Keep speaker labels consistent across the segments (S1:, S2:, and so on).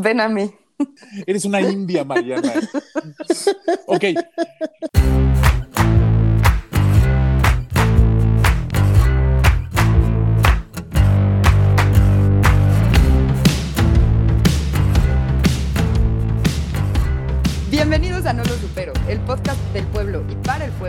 S1: Ven a mí.
S2: Eres una india, Mariana. Ok.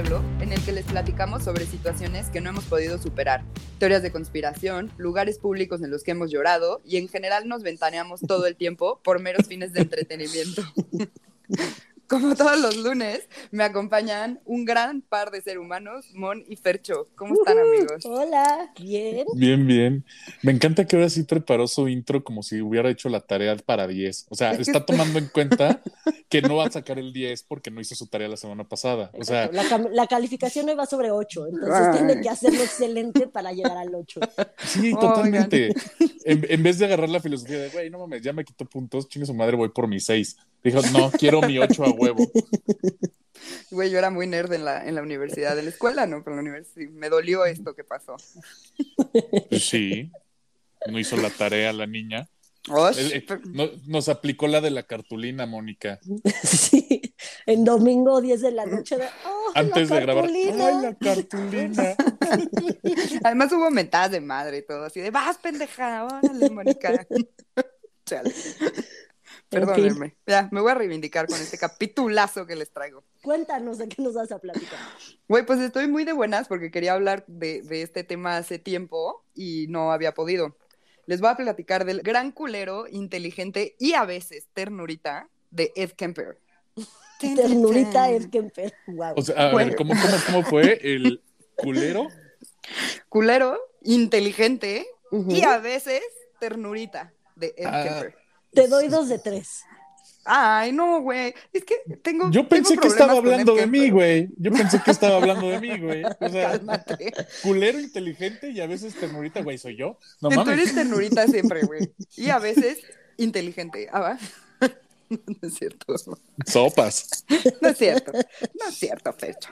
S1: En el que les platicamos sobre situaciones que no hemos podido superar, teorías de conspiración, lugares públicos en los que hemos llorado y en general nos ventaneamos todo el tiempo por meros fines de entretenimiento. Como todos los lunes, me acompañan un gran par de seres humanos, Mon y Fercho. ¿Cómo están,
S3: Ujú,
S1: amigos?
S3: Hola, bien.
S2: Bien, bien. Me encanta que ahora sí preparó su intro como si hubiera hecho la tarea para 10. O sea, está tomando en cuenta que no va a sacar el 10 porque no hizo su tarea la semana pasada. O sea,
S3: la, la calificación hoy va sobre 8, entonces
S1: Ay.
S3: tiene que hacerlo excelente para llegar al 8.
S2: sí,
S1: Oigan.
S2: totalmente. En, en vez de agarrar la filosofía de, güey, no mames, ya me quitó puntos, chingue su madre, voy por mi 6. Dijo, no, quiero mi 8 a huevo.
S1: Güey, yo era muy nerd en la, en la universidad, en la escuela, ¿no? Pero en la universidad me dolió esto que pasó.
S2: Pues sí, no hizo la tarea la niña.
S1: Osh,
S2: Eh, eh,
S1: pero-
S2: no- nos aplicó la de la cartulina, Mónica.
S3: Sí, en domingo 10 de la noche. de, "Oh,
S2: Antes
S3: la
S2: de grabar.
S3: cartulina".
S2: ¡Ay, la cartulina!
S1: Además hubo mentadas de madre y todo, así de, vas, pendeja, órale, Mónica. Chale. Perdónenme. Ya, me voy a reivindicar con este capitulazo que les traigo.
S3: Cuéntanos de qué nos vas a platicar.
S1: Güey, pues estoy muy de buenas porque quería hablar de, de este tema hace tiempo y no había podido. Les voy a platicar del gran culero, inteligente y a veces ternurita de Ed Kemper.
S3: Ternurita Ed Kemper. Wow.
S2: O sea, a ver. ¿cómo, cómo, cómo fue el culero?
S1: Culero, inteligente y a veces ternurita de Ed
S2: Ah.
S1: Kemper.
S3: Te doy dos de tres.
S1: Ay, no, güey. Es que tengo.
S2: Yo pensé
S1: tengo
S2: que estaba hablando de mí, güey. Yo pensé que estaba hablando de mí, güey. O sea,
S1: Cálmate.
S2: culero inteligente y a veces ternurita, güey, soy yo. No
S1: Que tú
S2: mames.
S1: eres ternurita siempre, güey. Y a veces inteligente. Ah, va. No es cierto.
S2: Sopas.
S1: No es cierto. No es cierto, Fecho.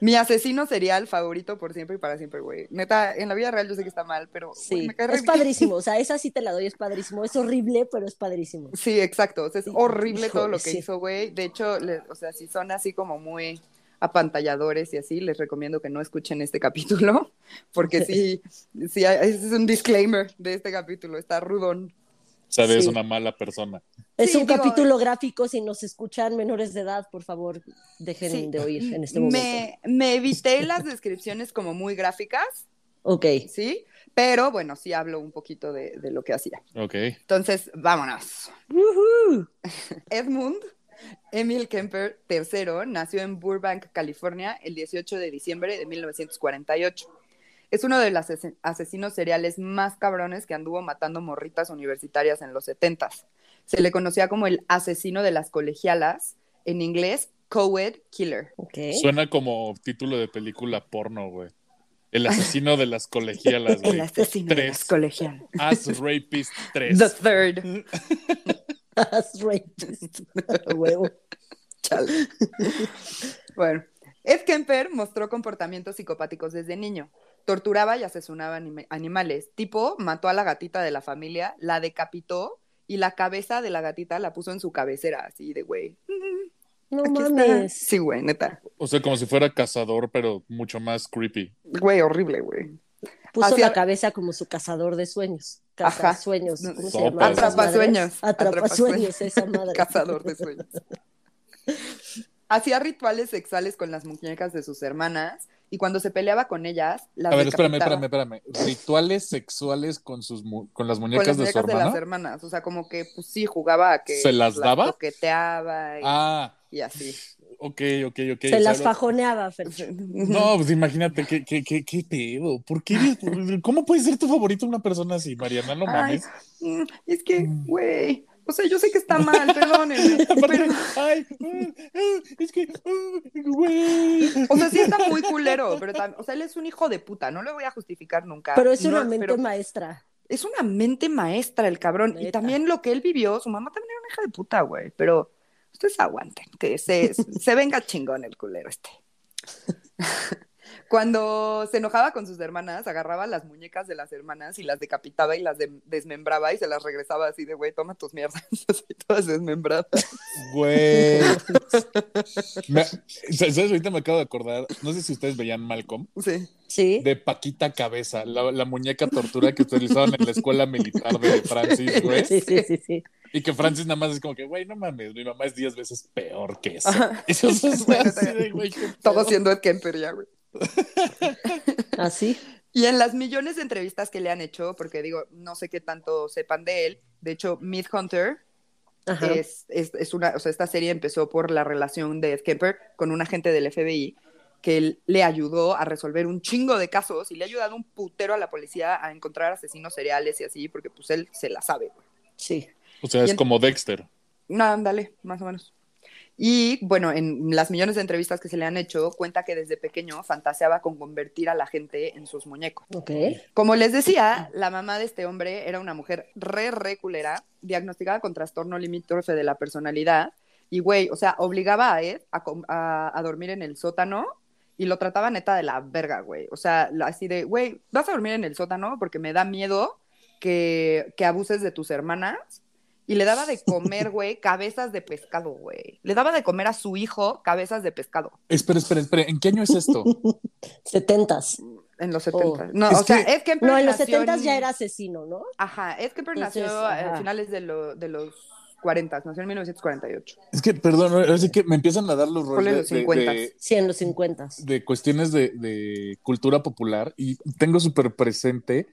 S1: Mi asesino serial favorito por siempre y para siempre, güey. Neta, en la vida real yo sé que está mal, pero
S3: Sí,
S1: me cae re
S3: es padrísimo. O sea, esa sí te la doy, es padrísimo. Es horrible, pero es padrísimo.
S1: Sí, exacto. O sea, es
S3: Sí,
S1: horrible todo lo que
S3: sí.
S1: hizo, güey. De hecho, le- o sea, si son así como muy apantalladores y así, les recomiendo que no escuchen este capítulo, porque sí, sí, es un disclaimer de este capítulo, está rudón.
S2: O sea, eres
S3: Sí.
S2: una mala persona.
S3: Es
S1: Sí,
S3: un
S1: digo,
S3: capítulo gráfico. Si nos escuchan menores de edad, por favor, dejen
S1: Sí.
S3: de oír en este momento.
S1: Me, me evité las descripciones como muy gráficas,
S3: Ok.
S1: ¿sí? Pero bueno, sí hablo un poquito de, de lo que hacía.
S2: Ok.
S1: Entonces, vámonos.
S3: Woohoo.
S1: Edmund Emil Kemper III nació en Burbank, California, el 18 de diciembre de 1948. Es uno de los ase- asesinos seriales más cabrones que anduvo matando morritas universitarias en los 70 Se le conocía como el asesino de las colegialas, en inglés, co-ed killer.
S3: Ok.
S2: Suena como título de película porno, güey. El asesino de las colegialas, güey.
S1: El asesino de
S2: Tres.
S1: las colegialas.
S2: As Rapist 3.
S1: The third.
S3: That's racist. A huevo.
S1: Chale. Bueno, Ed Kemper mostró comportamientos psicopáticos desde niño. Torturaba y asesinaba animales. Tipo, mató a la gatita de la familia, la decapitó y la cabeza de la gatita la puso en su cabecera, así de güey.
S3: No
S1: aquí está.
S3: mames.
S1: Sí, güey, neta.
S2: O sea, como si fuera cazador, pero mucho más creepy.
S1: Güey, horrible, güey.
S3: Puso la cabeza como su cazador de sueños.
S1: Ajá.
S3: Cazasueños. ¿Cómo se llama?
S1: Atrapasueños.
S3: Atrapasueños, esa madre.
S1: Cazador de sueños. Hacía rituales sexuales con las muñecas de sus hermanas y cuando se peleaba con ellas, las
S2: A ver, espérame, espérame, espérame. Rituales sexuales con sus mu- con las
S1: con
S2: muñecas
S1: las
S2: de su
S1: muñecas de, las
S2: hermana.
S1: hermanas. O sea, como que, pues sí, jugaba a que
S2: ¿Se las daba?
S1: toqueteaba y,
S2: Ah,
S1: y así.
S2: ok, ok, ok.
S3: Se
S2: O sea,
S3: las fajoneaba, Fercho.
S2: No, pues imagínate, qué, qué, qué, qué pedo. ¿Por qué? eres- ¿Cómo puede ser tu favorito una persona así, Mariana? No mames.
S1: mm, es que, güey, o sea, yo sé que está mal, perdónenme. Pero,
S2: ay, ah, es que, ah, güey.
S1: o sea, sí está muy culero, pero tam- o sea, él es un hijo de puta, no lo voy a justificar nunca.
S3: Pero es
S1: No,
S3: una mente
S1: pero
S3: maestra.
S1: es una mente maestra el cabrón. Y también lo que él vivió, su mamá también era una hija de puta, güey, pero ustedes aguanten, que se, se venga chingón el culero este. Cuando se enojaba con sus hermanas, agarraba las muñecas de las hermanas y las decapitaba y las de- desmembraba y se las regresaba así de, güey, toma tus mierdas, así todas desmembradas.
S2: Güey. Me- ¿Sabes? Ahorita me acabo de acordar. No sé si ustedes veían Malcolm.
S1: Sí.
S3: Sí.
S2: De Paquita Cabeza, la, la muñeca tortura que utilizaban en la escuela militar de Francis, güey.
S3: Sí, sí, sí, sí.
S2: Y que Francis nada más es como que, güey, no mames, mi mamá es 10 veces peor que eso. Eso es así de, güey,
S1: Todo siendo Ed Kemper ya, güey.
S3: Así.
S1: Y en las millones de entrevistas que le han hecho, porque digo, no sé qué tanto sepan de él, de hecho, Myth Hunter es, es, es una, o sea, esta serie empezó por la relación de Ed Kemper con un agente del FBI que él le ayudó a resolver un chingo de casos y le ha ayudado un putero a la policía a encontrar asesinos seriales y así, porque pues él se la sabe.
S3: Sí.
S2: O sea, es como Dexter.
S1: No, ándale, más o menos. Y bueno, en las millones de entrevistas que se le han hecho, cuenta que desde pequeño fantaseaba con convertir a la gente en sus muñecos.
S3: Ok.
S1: Como les decía, la mamá de este hombre era una mujer re, re culera, diagnosticada con trastorno limítrofe de la personalidad. Y, güey, o sea, obligaba a Ed a, a- a dormir en el sótano y lo trataba neta de la verga, güey. O sea, así de, güey, vas a dormir en el sótano porque me da miedo que, que abuses de tus hermanas. Y le daba de comer, güey, cabezas de pescado, güey. Le daba de comer a su hijo cabezas de pescado
S2: Espera, espera, espera. ¿En qué año es esto?
S3: Setentas.
S1: en los
S3: Oh.
S1: 70. No,
S2: Es
S1: o sea,
S2: que-
S1: es que
S3: No, en los setentas ya era asesino, ¿no?
S1: Ajá, Ed Kemper
S3: Entonces,
S1: nació a
S3: ajá.
S1: finales de, lo- de los 40, nació en 1948.
S2: Es que, perdón, así que me empiezan a dar los
S1: Ponle
S2: roles
S1: los
S2: de,
S1: 50.
S2: de-
S3: Sí, en los cincuentas.
S2: de cuestiones de, de cultura popular y tengo súper presente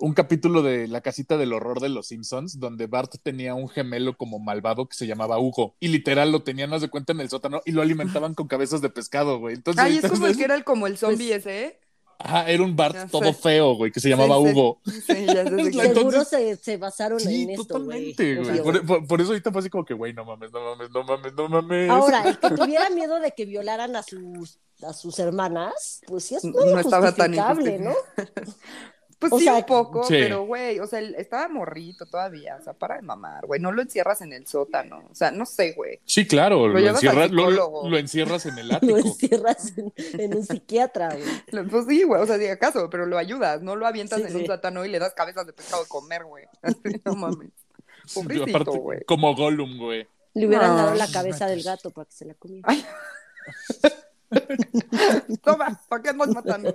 S2: un capítulo de La casita del horror de los Simpsons donde Bart tenía un gemelo como malvado que se llamaba Hugo y literal lo tenían más de cuenta en el sótano y lo alimentaban con cabezas de pescado, güey. Entonces,
S1: Ay, es como el que era el, como el zombie
S3: Pues-
S1: ese, ¿eh?
S2: Ajá, era un Bart
S1: Ya sé.
S2: todo feo, güey, que se llamaba
S1: Sí.
S2: Hugo.
S1: Sí, ya sé
S2: entonces-
S3: Seguro se, se basaron
S2: Sí,
S3: en esto,
S2: totalmente,
S3: güey.
S2: güey. Por, por- por eso ahorita fue así como que, güey, no mames, no mames, no mames, no mames.
S3: Ahora, el que tuviera miedo de que violaran a sus a sus hermanas, pues sí es
S1: No
S3: muy
S1: tan
S3: justificable, ¿no?
S1: Pues
S3: o
S1: sí,
S3: sea,
S1: un poco,
S2: Sí.
S1: pero güey, o sea, él estaba morrito todavía, o sea, para de mamar, güey, no lo encierras en el sótano, o sea, no sé, güey.
S2: Sí, claro,
S1: Lo
S2: lo, encierras, lo, lo encierras en el
S3: Lo
S2: ático.
S3: encierras en, en un psiquiatra, güey.
S1: Lo- Pues sí, güey, o sea, diga acaso, pero lo ayudas, no lo avientas
S3: Sí,
S1: en
S3: sí.
S1: un sótano y le das cabezas de pescado de comer, güey. No mames. Pobrecito,
S2: aparte,
S1: güey.
S2: como Gollum, güey.
S3: Le hubieran
S1: No,
S3: dado la
S2: no
S3: cabeza del gato para que se la comiera.
S1: Ay. Toma, ¿para qué andas matando?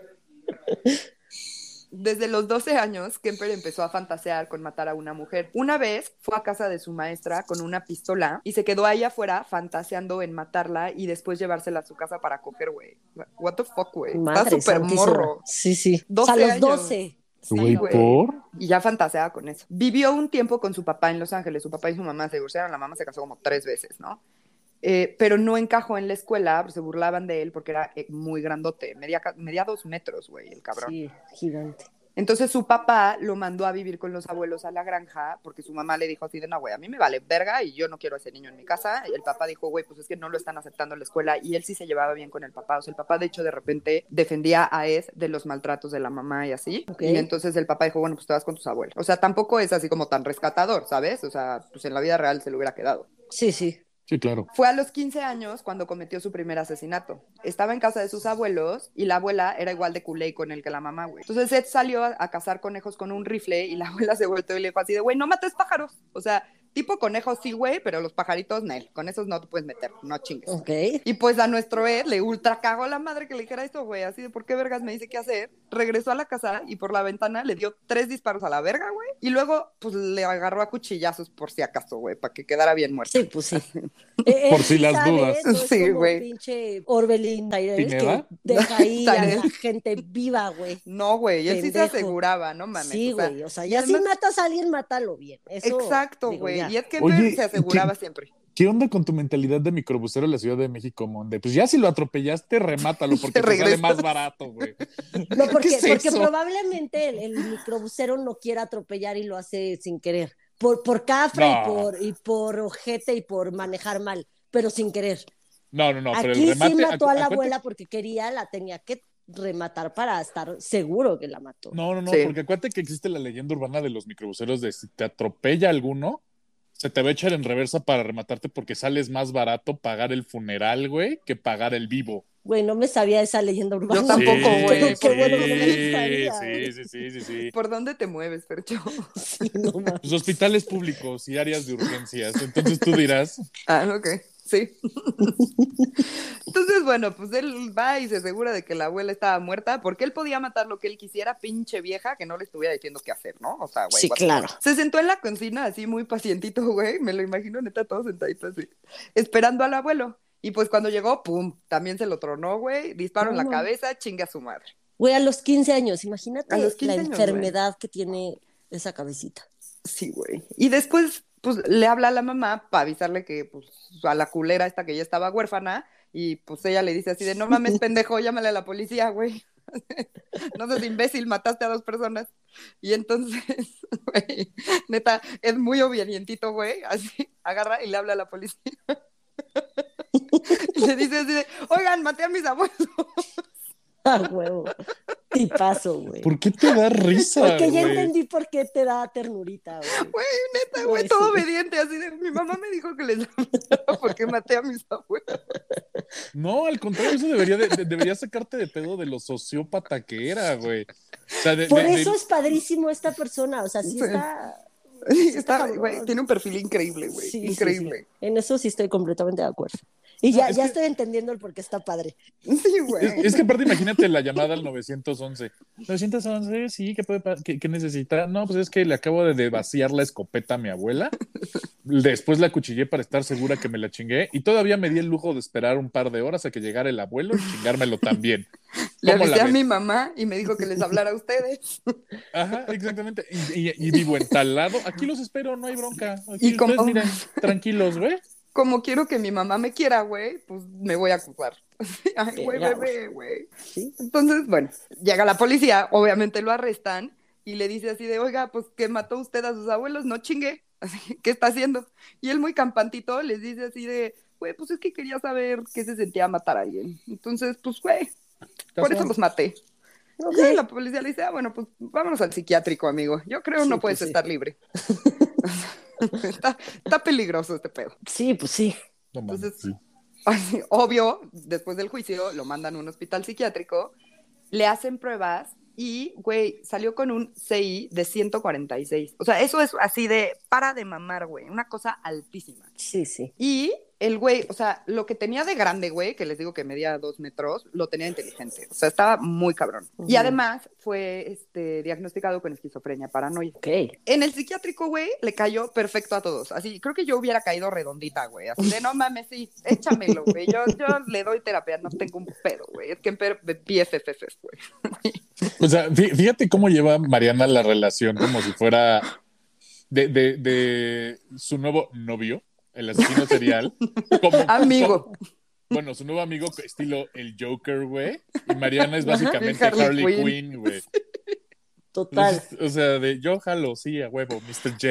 S1: Desde los 12 años, Kemper empezó a fantasear con matar a una mujer. Una vez fue a casa de su maestra con una pistola y se quedó ahí afuera fantaseando en matarla y después llevársela a su casa para coger, güey. What the fuck, güey. Está súper morro.
S3: Sí, sí.
S1: 12
S3: a los
S1: años.
S3: 12. Sí,
S2: Güey,
S1: güey.
S2: ¿por?
S1: Y ya fantaseaba con eso. Vivió un tiempo con su papá en Los Ángeles. Su papá y su mamá se divorciaron. La mamá se casó como tres veces, ¿no? Eh, pero no encajó en la escuela, pues, se burlaban de él porque era eh, muy grandote, medía, medía dos metros, güey, el cabrón.
S3: Sí, gigante.
S1: Entonces su papá lo mandó a vivir con los abuelos a la granja porque su mamá le dijo así de, no, güey, a mí me vale verga y yo no quiero a ese niño en mi casa. Y el papá dijo, güey, pues es que no lo están aceptando en la escuela y él sí se llevaba bien con el papá. O sea, el papá de hecho de repente defendía a Ed de los maltratos de la mamá y así. Y entonces el papá dijo, bueno, pues te vas con tus abuelos. O sea, tampoco es así como tan rescatador, ¿sabes? O sea, pues en la vida real se lo hubiera quedado.
S3: Sí, sí.
S2: Sí, claro.
S1: Fue a los 15 años cuando cometió su primer asesinato. Estaba en casa de sus abuelos y la abuela era igual de culé con él que la mamá, güey. Entonces Ed salió a, cazar conejos con un rifle y la abuela se volteó y le dijo así de, güey, no mates pájaros. O sea, tipo conejos sí, güey, pero los pajaritos, no. Con esos no te puedes meter, no chingues.
S3: Ok.
S1: Y pues a nuestro Ed le ultra cagó la madre que le dijera esto, güey, así de por qué vergas me dice qué hacer. Regresó a la casa y por la ventana le dio tres disparos a la verga, güey. Y luego, pues le agarró a cuchillazos por si acaso, güey, para que quedara bien muerto.
S3: Sí, pues sí. Eh,
S2: Por
S3: él
S2: si las dudas.
S1: Sí, güey.
S3: pinche Orbelín Tyrell que deja ahí a la gente viva, güey.
S1: No, güey, él sí se aseguraba, no mames.
S3: Sí,
S1: o sea,
S3: güey. O sea,
S1: y
S3: ya si
S1: además-
S3: matas a alguien, mátalo bien. Eso,
S1: Exacto, güey. Y es que
S2: Oye,
S1: se aseguraba
S2: ¿qué-
S1: siempre.
S2: ¿Qué onda con tu mentalidad de microbusero en la Ciudad de México, Monde? Pues ya si lo atropellaste, remátalo porque
S1: Te
S2: te sale más barato, güey.
S3: No, porque,
S2: ¿Qué es
S3: porque
S2: eso?
S3: probablemente el, el microbusero no quiera atropellar y lo hace sin querer. Por, por cafre
S2: No.
S3: y, por, y por ojete y por manejar mal, pero sin querer.
S2: No, no, no, pero
S3: Aquí
S2: el remate...
S3: sí mató a la abuela porque quería, la tenía que rematar para estar seguro que la mató.
S2: No, no, no,
S1: Sí.
S2: porque acuérdate que existe la leyenda urbana de los microbuseros de si te atropella alguno, se te va a echar en reversa para rematarte porque sales más barato pagar el funeral, güey, que pagar el vivo.
S3: Güey, no me sabía esa leyenda urbana.
S1: Yo tampoco,
S2: Sí,
S1: güey.
S3: Qué
S2: sí,
S3: bueno que no me la sabía,
S2: sí, sí, sí, sí, sí.
S1: ¿Por dónde te mueves, Percho?
S3: Sí, no.
S2: Los hospitales públicos y áreas de urgencias. Entonces tú dirás,
S1: Ah, ok. Sí. Entonces, bueno, pues él va y se asegura de que la abuela estaba muerta porque él podía matar lo que él quisiera, pinche vieja, que no le estuviera diciendo qué hacer, ¿no? O sea, güey.
S3: Sí, claro.
S1: Se sentó en la cocina así muy pacientito, güey. Me lo imagino neta todo sentadito así, esperando al abuelo. Y pues cuando llegó, pum, también se lo tronó, güey. Disparo en la cabeza, chinga a su madre.
S3: Güey, a los 15 años, imagínate
S1: A los 15
S3: la
S1: años,
S3: enfermedad que tiene esa cabecita.
S1: Sí, güey. Y después, pues, le habla a la mamá para avisarle que, pues, a la culera esta que ya estaba huérfana, y pues ella le dice así de, no mames, pendejo, llámale a la policía, güey. no seas imbécil, mataste a dos personas. Y entonces, güey, neta, es muy obedientito, güey, así, agarra y le habla a la policía. y le dice así de, oigan, maté a mis abuelos.
S3: Ah, huevo. Tipazo, güey.
S2: ¿por qué te da risa?
S3: Porque ya
S2: güey?
S3: entendí por qué te da ternurita, güey.
S1: Güey, neta,
S3: Güey,
S1: güey, todo
S3: sí.
S1: obediente, así de, mi mamá me dijo que les hablara porque maté a mis abuelos.
S2: No, al contrario, eso debería, de- de- debería sacarte de pedo de lo sociópata que era, güey. O sea, de-
S3: Por
S2: de- de-
S3: eso es padrísimo esta persona, o sea, sí está...
S1: Sí,
S3: está
S1: güey, tiene un perfil increíble, güey.
S3: Sí, sí,
S1: increíble.
S3: sí. En eso sí estoy completamente de acuerdo. Y
S2: No,
S3: ya,
S2: es
S3: ya
S2: que-
S3: estoy entendiendo el por qué está padre.
S1: Sí, güey.
S2: Es, es que aparte imagínate la llamada al 911. 911, sí, ¿qué, puede, qué, qué necesita? No, pues es que le acabo de, de vaciar la escopeta a mi abuela. Después la cuchillé para estar segura que me la chingué. Y todavía me di el lujo de esperar un par de horas a que llegara el abuelo y chingármelo también.
S1: Le
S2: ¿Cómo
S1: avisé
S2: la
S1: a mi mamá y me dijo que les hablara a ustedes.
S2: Ajá, exactamente. Y, y- y vivo en tal lado. Aquí los espero, no hay bronca. Aquí
S1: Y
S2: ustedes,
S1: como-
S2: miren, tranquilos, güey.
S1: Como quiero que mi mamá me quiera, güey, pues me voy a acusar. Ay, güey, bebé, güey.
S3: ¿sí?
S1: Entonces, bueno, llega la policía, obviamente lo arrestan y le dice así de, oiga, pues que mató usted a sus abuelos, no chingue. Así, ¿qué está haciendo? Y él muy campantito les dice así de, güey, pues es que quería saber qué se sentía matar a alguien. Entonces, pues, güey, por eso los maté.
S3: Ok.
S1: Y la policía le dice, ah, bueno, pues vámonos al psiquiátrico, amigo. Yo creo
S3: Sí,
S1: no puedes
S3: pues sí.
S1: estar libre. está, está peligroso este pedo.
S3: Sí, pues sí.
S2: No
S1: Entonces,
S2: sí.
S1: Así, Obvio, después del juicio lo mandan a un hospital psiquiátrico, le hacen pruebas y, güey, salió con un CI de 146. O sea, eso es así de para de mamar, güey, una cosa altísima.
S3: Sí, sí.
S1: Y el güey, o sea, lo que tenía de grande, güey, que les digo que medía dos metros, lo tenía inteligente. O sea, estaba muy cabrón. Y además fue este, diagnosticado con esquizofrenia paranoia.
S3: Ok.
S1: En el psiquiátrico, güey, le cayó perfecto a todos. Así, creo que yo hubiera caído redondita, güey. Así de, no mames, sí, échamelo, güey. Yo, yo le doy terapia, no tengo un pedo, güey. Es que en BFFs, güey.
S2: O sea, fí- fíjate cómo lleva Mariana la relación como si fuera de, de, de su nuevo novio, el asesino serial. Como,
S1: Amigo.
S2: como- bueno, su nuevo amigo estilo el Joker, güey. Y Mariana es básicamente
S1: Harley
S2: Harley,
S1: Quinn.
S2: Quinn, güey.
S3: Total.
S2: O sea, de yo jalo, sí, a huevo, Mr. J.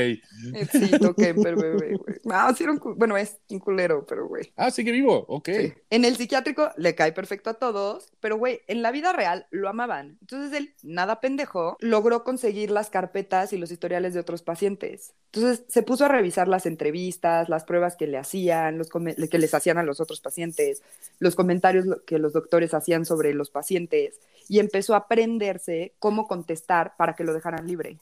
S1: Sí, toqué, pero bebé, güey. No, sí era un cu- bueno, es un culero, pero güey.
S2: Ah, sigue vivo, ok.
S1: Sí. En el psiquiátrico le cae perfecto a todos, pero güey, en la vida real lo amaban. Entonces él, nada pendejo, logró conseguir las carpetas y los historiales de otros pacientes. Entonces se puso a revisar las entrevistas, las pruebas que le hacían, los que les hacían a los otros pacientes, los comentarios que los doctores hacían sobre los pacientes y empezó a aprenderse cómo contestar para que lo dejaran libre.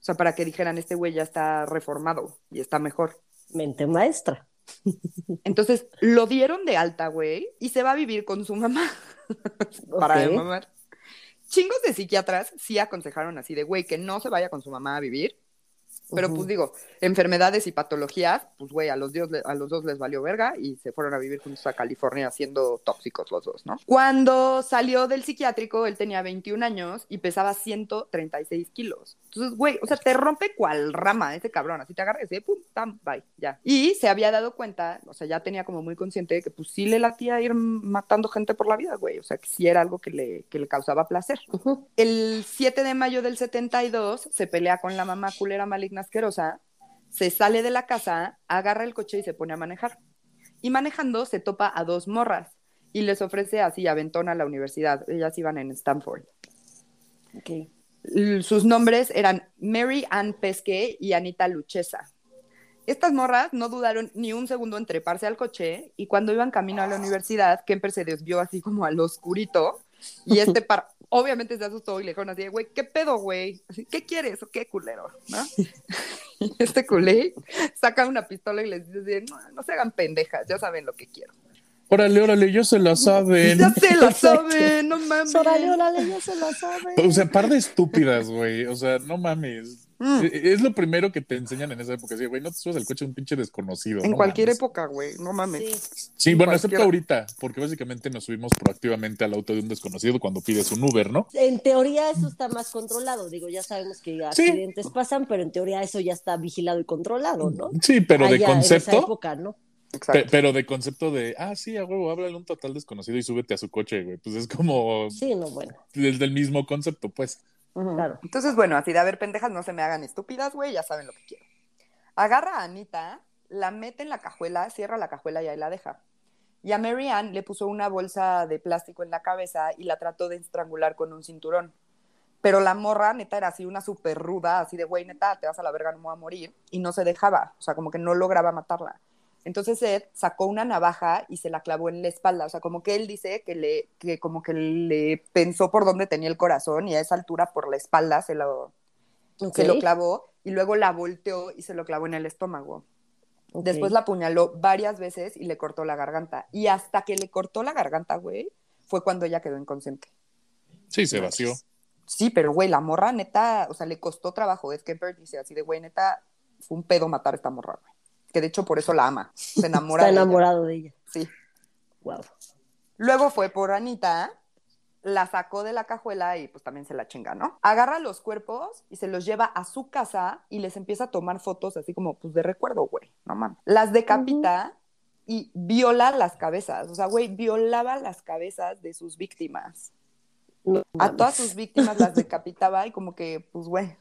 S1: O sea, para que dijeran, este güey ya está reformado y está mejor.
S3: Mente maestra.
S1: Entonces lo dieron de alta, güey, y se va a vivir con su mamá para de
S3: Ok.
S1: mamar. Chingos de psiquiatras sí aconsejaron así de, güey, que no se vaya con su mamá a vivir. Pero
S3: Ujú.
S1: pues digo, enfermedades y patologías, pues güey, a los, dios, a los dos les valió verga y se fueron a vivir juntos a California siendo tóxicos los dos, ¿no? Cuando salió del psiquiátrico, él tenía 21 años y pesaba 136 kilos. Entonces, güey, o sea, te rompe cual rama ese cabrón, así te agarra y pum, tam, bye, ya. Y se había dado cuenta, o sea, ya tenía como muy consciente de que pues sí le latía ir matando gente por la vida, güey, o sea, que sí era algo que le, que le causaba placer.
S3: Ujú.
S1: El 7 de mayo del 72 se pelea con la mamá culera maligna asquerosa, se sale de la casa, agarra el coche y se pone a manejar. Y manejando se topa a dos morras y les ofrece así aventón a la universidad. Ellas iban en Stanford. Sus nombres eran Mary Ann Pesque y Anita Luchesa. Estas morras no dudaron ni un segundo en treparse al coche y cuando iban camino a la universidad, Kemper se desvió así como al oscurito y este par obviamente se asustó y le dijeron así, güey, ¿qué pedo, güey? ¿Qué quieres o qué culero? ¿no? y este culé saca una pistola y les dice, no, no se hagan pendejas, ya saben lo que quiero.
S2: Órale, órale, ya se la saben.
S1: Ya se la saben, no mames.
S3: Órale, órale, ya se la saben.
S2: O sea, par de estúpidas, güey. O sea, no mames.
S1: Mm.
S2: E- Es lo primero que te enseñan en esa época. Sí, güey, no te subas al coche de un pinche desconocido.
S1: En
S2: no
S1: cualquier
S2: mames.
S1: época, güey, no mames.
S3: Sí.
S2: Sí,
S1: en
S2: bueno, excepto ahorita, porque básicamente nos subimos proactivamente al auto de un desconocido cuando pides un Uber, ¿no?
S3: En teoría eso está más controlado. Digo, ya sabemos que
S2: Sí.
S3: accidentes pasan, pero en teoría eso ya está vigilado y controlado, ¿no?
S2: Sí, pero de
S3: Allá, En esa
S2: concepto,
S3: época, ¿no?
S1: Exacto.
S2: pe- pero de concepto de, ah, sí, a huevo, háblale a un total desconocido y súbete a su coche, güey. Pues es como
S3: Sí, no, bueno,
S2: desde el mismo concepto, pues.
S3: Claro.
S1: Entonces, bueno, así de haber pendejas, no se me hagan estúpidas, güey, ya saben lo que quiero. Agarra a Anita, la mete en la cajuela, cierra la cajuela y ahí la deja. Y a Mary Ann le puso una bolsa de plástico en la cabeza y la trató de estrangular con un cinturón. Pero la morra, neta, era así una súper ruda, así de, güey, neta, te vas a la verga, no me voy a morir. Y no se dejaba, o sea, como que no lograba matarla. Entonces Ed sacó una navaja y se la clavó en la espalda. O sea, como que él dice que le, que como que le pensó por dónde tenía el corazón y a esa altura por la espalda se lo, se lo clavó y luego la volteó y se lo clavó en el estómago. Después la apuñaló varias veces y le cortó la garganta. Y hasta que le cortó la garganta, güey, fue cuando ella quedó inconsciente.
S2: Sí, se vació.
S1: Sí, pero güey, la morra neta, o sea, le costó trabajo. Es que Bert dice así de, güey, neta, fue un pedo matar a esta morra, güey. Que de hecho por eso la ama. Se enamora
S3: Está
S1: de ella.
S3: enamorado de ella.
S1: Sí.
S3: Wow.
S1: Luego fue por Anita, la sacó de la cajuela y pues también se la chinga, ¿no? Agarra los cuerpos y se los lleva a su casa y les empieza a tomar fotos así como pues de recuerdo, güey, no mames. Las decapita y viola las cabezas, o sea, güey, violaba las cabezas de sus víctimas.
S3: No
S1: A todas sus víctimas las decapitaba y como que, pues, güey.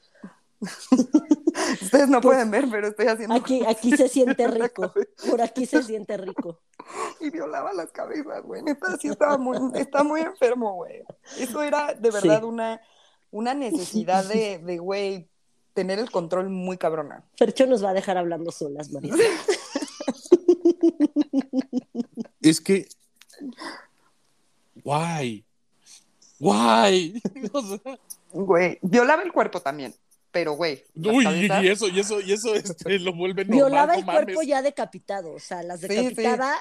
S1: Ustedes no
S3: Pues,
S1: pueden ver, pero estoy haciendo.
S3: Aquí, aquí se siente rico. Por aquí se siente rico.
S1: y violaba las cabezas, güey. Neta, sí estaba muy, está muy enfermo, güey. Eso era de verdad
S3: Sí.
S1: una, una necesidad de, de, güey, tener el control muy cabrona.
S3: Fercho nos va a dejar hablando solas, María.
S2: Es que. Guay. Guay. O sea,
S1: Güey, violaba el cuerpo también, pero, güey,
S2: uy,
S1: cabezas-
S2: y eso, y eso, y eso este, lo vuelve normal.
S3: Violaba
S2: no
S3: el cuerpo
S2: mames.
S3: ya decapitado. O sea, las
S1: Sí,
S3: decapitaba,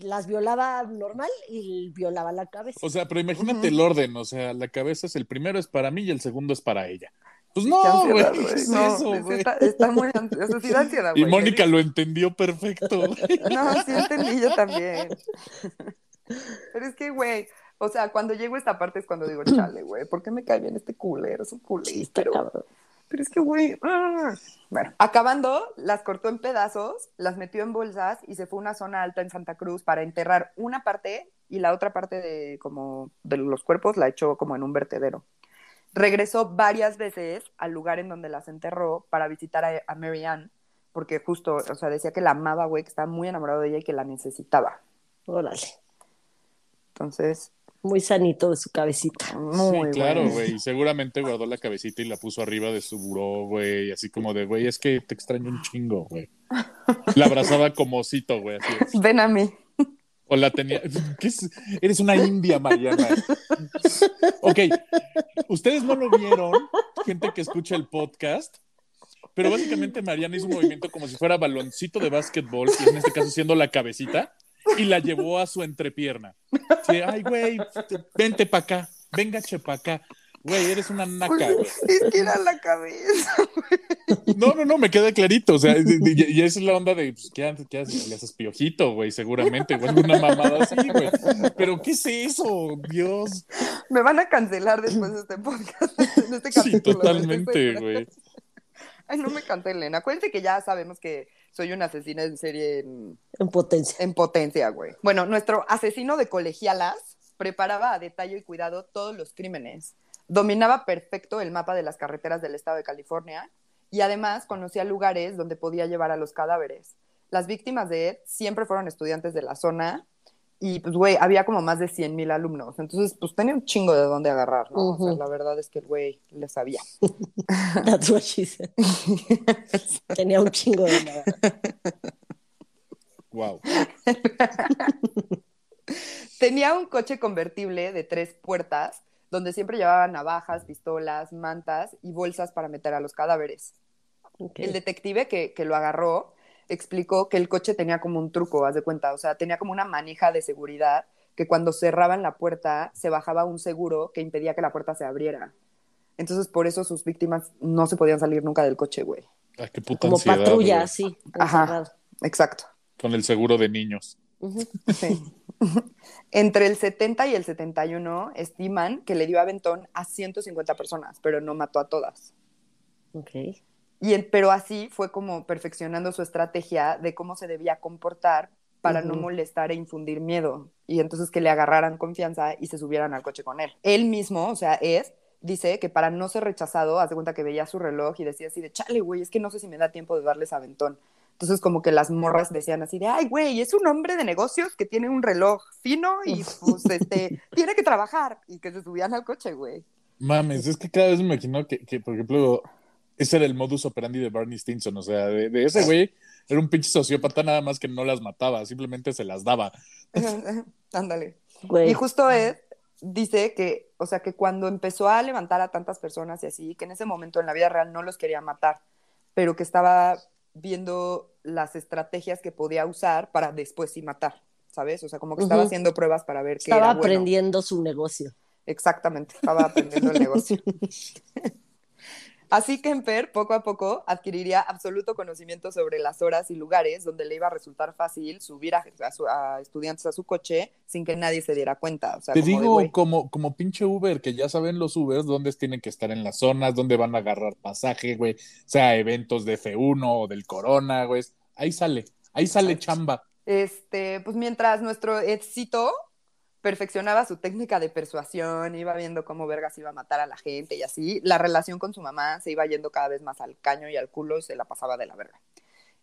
S3: las violaba normal y violaba la cabeza.
S2: O sea, pero imagínate el orden, o sea, la cabeza es el primero es para mí y el segundo es para ella. Pues no, güey,
S1: ansiedad,
S2: ¿qué
S1: güey.
S2: es
S1: No,
S2: eso,
S1: es-
S2: güey?
S1: está, está muy sí ansiedad,
S2: Y. Mónica lo entendió perfecto.
S1: No, sí entendí yo también. Pero es que, güey, o sea, cuando llego a esta parte es cuando digo, chale, güey, ¿por qué me cae bien este culero? Es un culero.
S3: Sí,
S1: pero,
S3: cabrón.
S1: Pero es que, güey, ah. bueno, acabando, las cortó en pedazos, las metió en bolsas y se fue a una zona alta en Santa Cruz para enterrar una parte y la otra parte de como de los cuerpos la echó como en un vertedero. Regresó varias veces al lugar en donde las enterró para visitar a, a Mary Ann, porque justo, o sea, decía que la amaba, güey, que estaba muy enamorado de ella y que la necesitaba.
S3: Órale.
S1: Entonces,
S3: Muy sanito de su cabecita.
S1: muy
S2: sí, claro, güey. Seguramente guardó la cabecita y la puso arriba de su buró, güey. Así como de, güey, es que te extraño un chingo, güey. La abrazaba como osito, güey. Así es.
S1: Ven a mí.
S2: O la tenía. ¿Qué es? Eres una india, Mariana. Ok. Ustedes no lo vieron, gente que escucha el podcast. Pero básicamente Mariana hizo un movimiento como si fuera baloncito de básquetbol, y en este caso siendo la cabecita, y la llevó a su entrepierna. Sí, Ay, güey, te- vente para acá, venga, chepa acá. Güey, eres una naca, güey.
S1: Es que era la cabeza.
S2: No, no, no, me queda clarito. O sea, y, esa es la onda de, pues, ¿qué, haces? ¿Qué haces? Le haces piojito, güey, seguramente, güey, una mamada así, güey. Pero, ¿qué es eso? Dios.
S1: Me van a cancelar después de este podcast, en este
S2: Sí,
S1: capítulo.
S2: totalmente,
S1: estoy segura.
S2: güey.
S1: Ay, no me cancelen. Acuérdense que ya sabemos que soy una asesina en serie en,
S3: En potencia.
S1: en potencia, güey. Bueno, nuestro asesino de colegialas preparaba a detalle y cuidado todos los crímenes. Dominaba perfecto el mapa de las carreteras del estado de California y además conocía lugares donde podía llevar a los cadáveres. Las víctimas de Ed siempre fueron estudiantes de la zona Y pues, güey, había como más de 100 mil alumnos. Entonces, pues tenía un chingo de dónde agarrar, ¿no? O sea, la verdad es que el güey le sabía.
S3: That's what she said. Tenía un chingo de nada.
S2: Wow.
S1: Tenía un coche convertible de tres puertas donde siempre llevaba navajas, pistolas, mantas y bolsas para meter a los cadáveres.
S3: Ok.
S1: El detective que, que lo agarró explicó que el coche tenía como un truco, haz de cuenta, o sea, tenía como una manija de seguridad que cuando cerraban la puerta se bajaba un seguro que impedía que la puerta se abriera. Entonces, por eso sus víctimas no se podían salir nunca del coche, güey.
S2: Qué puta
S3: Como
S2: ansiedad,
S3: patrulla,
S2: güey.
S3: así.
S1: Ajá.
S3: encerrado.
S1: Exacto.
S2: Con el seguro de niños.
S1: Sí. Entre el 70 y el 71 estiman que le dio aventón a 150 personas, pero no mató a todas.
S3: Ok.
S1: Y en- pero así fue como perfeccionando su estrategia de cómo se debía comportar para no molestar e infundir miedo. Y entonces que le agarraran confianza y se subieran al coche con él. Él mismo, o sea, es, dice que para no ser rechazado, hace cuenta que veía su reloj y decía así de, chale, güey, es que no sé si me da tiempo de darles aventón. Entonces como que las morras decían así de, ay, güey, es un hombre de negocios que tiene un reloj fino y pues este, tiene que trabajar. Y que se subían al coche, güey.
S2: Mames, es que cada vez me imagino que, que, por ejemplo, ese era el modus operandi de Barney Stinson. O sea, de, de ese güey era un pinche sociópata nada más que no las mataba, simplemente se las daba.
S1: Ándale. Y justo es, dice que, o sea, que cuando empezó a levantar a tantas personas y así, que en ese momento en la vida real no los quería matar, pero que estaba viendo las estrategias que podía usar para después sí matar, ¿sabes? O sea, como que estaba haciendo pruebas para ver qué
S3: Estaba
S1: era bueno.
S3: aprendiendo su negocio.
S1: Exactamente, estaba aprendiendo el negocio. Así que Emper poco a poco adquiriría absoluto conocimiento sobre las horas y lugares donde le iba a resultar fácil subir a, a su- a estudiantes a su coche sin que nadie se diera cuenta. O sea,
S2: Te
S1: como
S2: digo, como, como pinche Uber, que ya saben los Ubers dónde tienen que estar en las zonas, dónde van a agarrar pasaje, güey, sea eventos de F1 o del Corona, güey. Ahí sale, ahí sale chamba.
S1: Este, pues mientras nuestro éxito perfeccionaba su técnica de persuasión, iba viendo cómo Vergas iba a matar a la gente y así, la relación con su mamá se iba yendo cada vez más al caño y al culo y se la pasaba de la verga.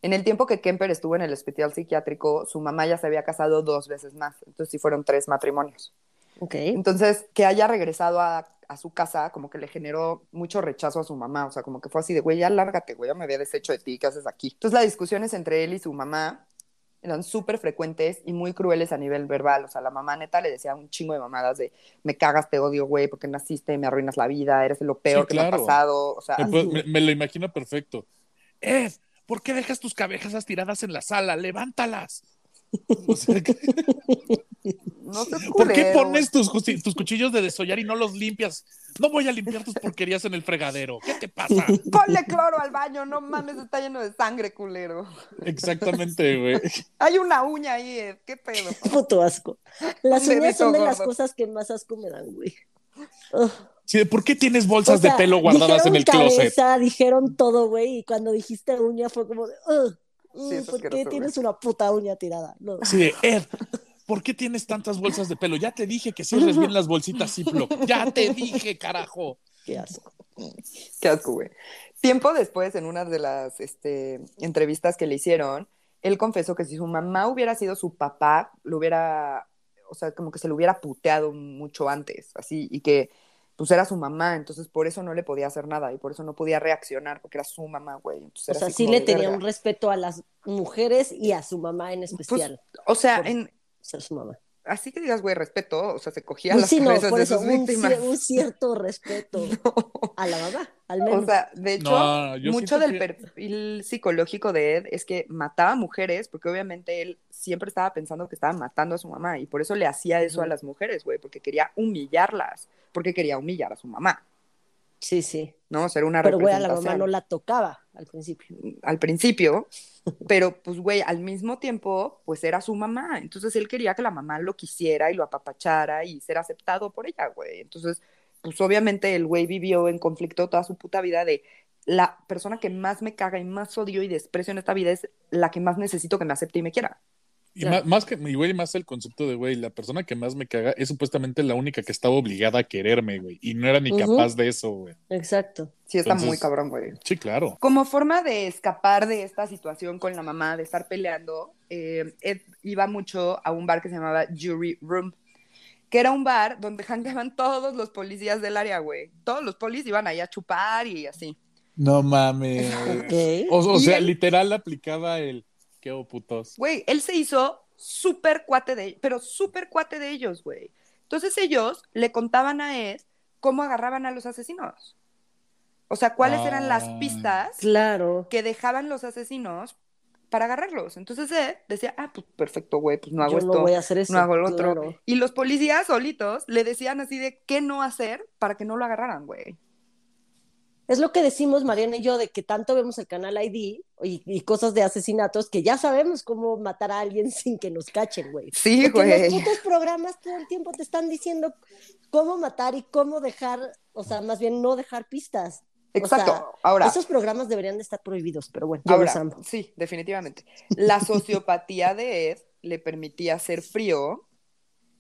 S1: En el tiempo que Kemper estuvo en el hospital psiquiátrico, su mamá ya se había casado dos veces más, entonces sí fueron tres matrimonios.
S3: Ok.
S1: Entonces, que haya regresado a, a su casa, como que le generó mucho rechazo a su mamá, o sea, como que fue así de, güey, ya lárgate, güey, ya me había deshecho de ti, ¿qué haces aquí? Entonces, las discusiones entre él y su mamá eran súper frecuentes y muy crueles a nivel verbal, o sea, la mamá neta le decía un chingo de mamadas de, me cagas, te odio, güey, porque naciste, me arruinas la vida, eres lo peor
S2: Sí,
S1: que me ha pasado, o sea,
S2: Me, puedo- me- me lo imagino perfecto. Ed, ¿por qué dejas tus cabezas tiradas en la sala? Levántalas. O sea, que-
S1: no
S2: ¿Por qué pones tus, cuchi- tus cuchillos de desollar y no los limpias? No voy a limpiar tus porquerías en el fregadero. ¿Qué te pasa?
S1: Ponle cloro al baño, no mames, está lleno de sangre, culero.
S2: Exactamente, güey.
S1: Hay una uña ahí, Ed, qué pedo.
S3: Puto asco. Las
S1: Un
S3: uñas son de las cosas que más asco me dan, güey. Ugh.
S2: Sí, ¿por qué tienes bolsas
S3: O sea,
S2: de pelo guardadas en el closet?
S3: cabeza, dijeron todo, güey, y cuando dijiste uña fue como de, "Ugh,
S1: Sí, es
S3: mm, ¿por qué tienes una puta uña tirada? No.
S2: Sí, de, Ed, ¿por qué tienes tantas bolsas de pelo? Ya te dije que cierres bien las bolsitas Ziploc. Ya te dije, carajo.
S3: Qué asco.
S1: Qué asco, güey. Tiempo después, en una de las este, entrevistas que le hicieron, él confesó que si su mamá hubiera sido su papá, lo hubiera, o sea, como que se lo hubiera puteado mucho antes, así, y que pues era su mamá, entonces por eso no le podía hacer nada y por eso no podía reaccionar, porque era su mamá, güey. Entonces
S3: O sea,
S1: así
S3: sí le tenía
S1: verga.
S3: un respeto a las mujeres y a su mamá en especial.
S1: O sea,
S3: por-
S1: en,
S3: ser su mamá.
S1: así que digas, güey, respeto, o sea, se cogía
S3: Pues
S1: las
S3: sí, no,
S1: cabezas
S3: por
S1: de
S3: eso,
S1: sus
S3: un,
S1: víctimas.
S3: un cierto respeto a la mamá, al menos.
S1: O sea, de hecho,
S2: No,
S1: mucho del
S2: que-
S1: perfil psicológico de Ed es que mataba mujeres porque obviamente él siempre estaba pensando que estaba matando a su mamá y por eso le hacía eso a las mujeres, güey, porque quería humillarlas, porque quería humillar a su mamá,
S3: sí, sí.
S1: ¿no? Ser una
S3: Pero, güey, a la mamá no la tocaba al principio.
S1: al principio, pero pues, güey, al mismo tiempo, pues era su mamá. Entonces él quería que la mamá lo quisiera y lo apapachara y ser aceptado por ella, güey. Entonces, pues obviamente el güey vivió en conflicto toda su puta vida de la persona que más me caga y más odio y desprecio en esta vida es la que más necesito que me acepte y me quiera.
S2: Y más, más, que, y güey, más el concepto de, güey, la persona que más me caga es supuestamente la única que estaba obligada a quererme, güey. Y no era ni capaz de eso, güey.
S3: Exacto.
S1: Sí, está muy cabrón, güey.
S2: Sí, claro.
S1: Como forma de escapar de esta situación con la mamá, de estar peleando, eh, Ed iba mucho a un bar que se llamaba Jury Room, que era un bar donde jangueaban todos los policías del área, güey. Todos los policías iban ahí a chupar y así.
S2: No mames. O, sea, literal aplicaba el qué putos.
S1: Güey, él se hizo súper cuate de ellos, pero súper cuate de ellos, güey. Entonces ellos le contaban a Ed cómo agarraban a los asesinos. O sea, cuáles eran las ah. pistas
S3: claro.
S1: que dejaban los asesinos para agarrarlos. Entonces Ed decía, ah, pues perfecto, güey, pues no hago esto, no voy a hacer eso, no hago lo otro. Y los policías solitos le decían así de qué no hacer para que no lo agarraran, güey.
S3: Es lo que decimos Mariana y yo, de que tanto vemos el canal ID y, cosas de asesinatos que ya sabemos cómo matar a alguien sin que nos cachen, güey.
S1: Sí, güey.
S3: Los putos programas todo el tiempo te están diciendo cómo matar y cómo dejar, o sea, más bien no dejar pistas.
S1: Exacto. ahora.
S3: Esos programas deberían de estar prohibidos, pero bueno,
S1: amo. Sí, definitivamente. La sociopatía de Ed le permitía ser frío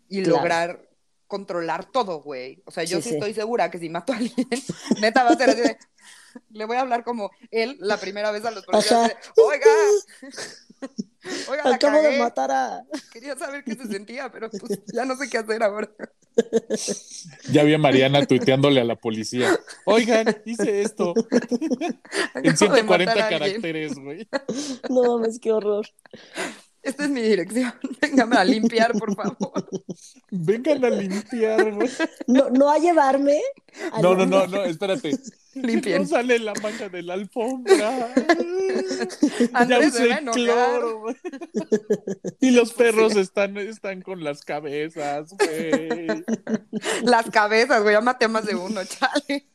S1: y lograr controlar todo, güey. O sea, yo sí, estoy segura que si mato a alguien, neta va a ser así de, le voy a hablar como él la primera vez a los policías. Oiga,
S3: oiga, acabo de matar a.
S1: Quería saber qué se sentía, pero pues, ya no sé qué hacer ahora.
S2: Ya vi a Mariana tuiteándole a la policía. Oigan, hice esto. en 140 caracteres, güey.
S3: No mames, qué horror.
S1: Esta es mi dirección. Véngame a limpiar, por favor.
S2: Vengan a limpiar, güey.
S3: No, no a llevarme.
S2: no, no, no, no, espérate.
S1: Limpien.
S2: No sale la mancha de la alfombra.
S1: Andrés ya usé cloro,
S2: güey. Y los perros están, están con las cabezas, güey.
S1: Las cabezas, güey. Ya maté más de uno, chale.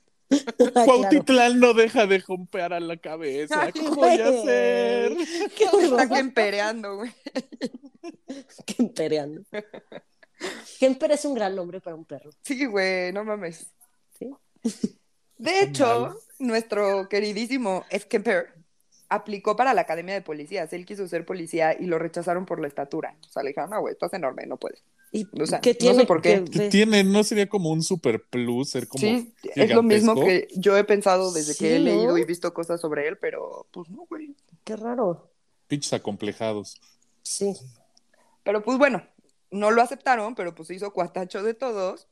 S2: Cuautitlán no deja de jompear a la cabeza. ¿Qué voy a hacer?
S1: ¿Qué Está quempereando, güey.
S3: Quempereando. Kemper es un gran nombre para un perro.
S1: Sí, güey, no mames. ¿Sí? De hecho, nuestro queridísimo Skemper aplicó para la Academia de Policías. Él quiso ser policía y lo rechazaron por la estatura. O sea, le dijeron, no, güey, estás enorme, no puedes.
S3: ¿Y ¿qué tiene? No sé por qué.
S2: ¿Qué tiene? ¿No sería como un super plus ser como Sí,
S1: es lo mismo que yo he pensado desde que he leído y visto cosas sobre él, pero pues no, güey.
S3: Qué raro.
S2: Pinches acomplejados.
S3: Sí.
S1: Pero pues bueno, no lo aceptaron, pero pues se hizo cuatacho de todos.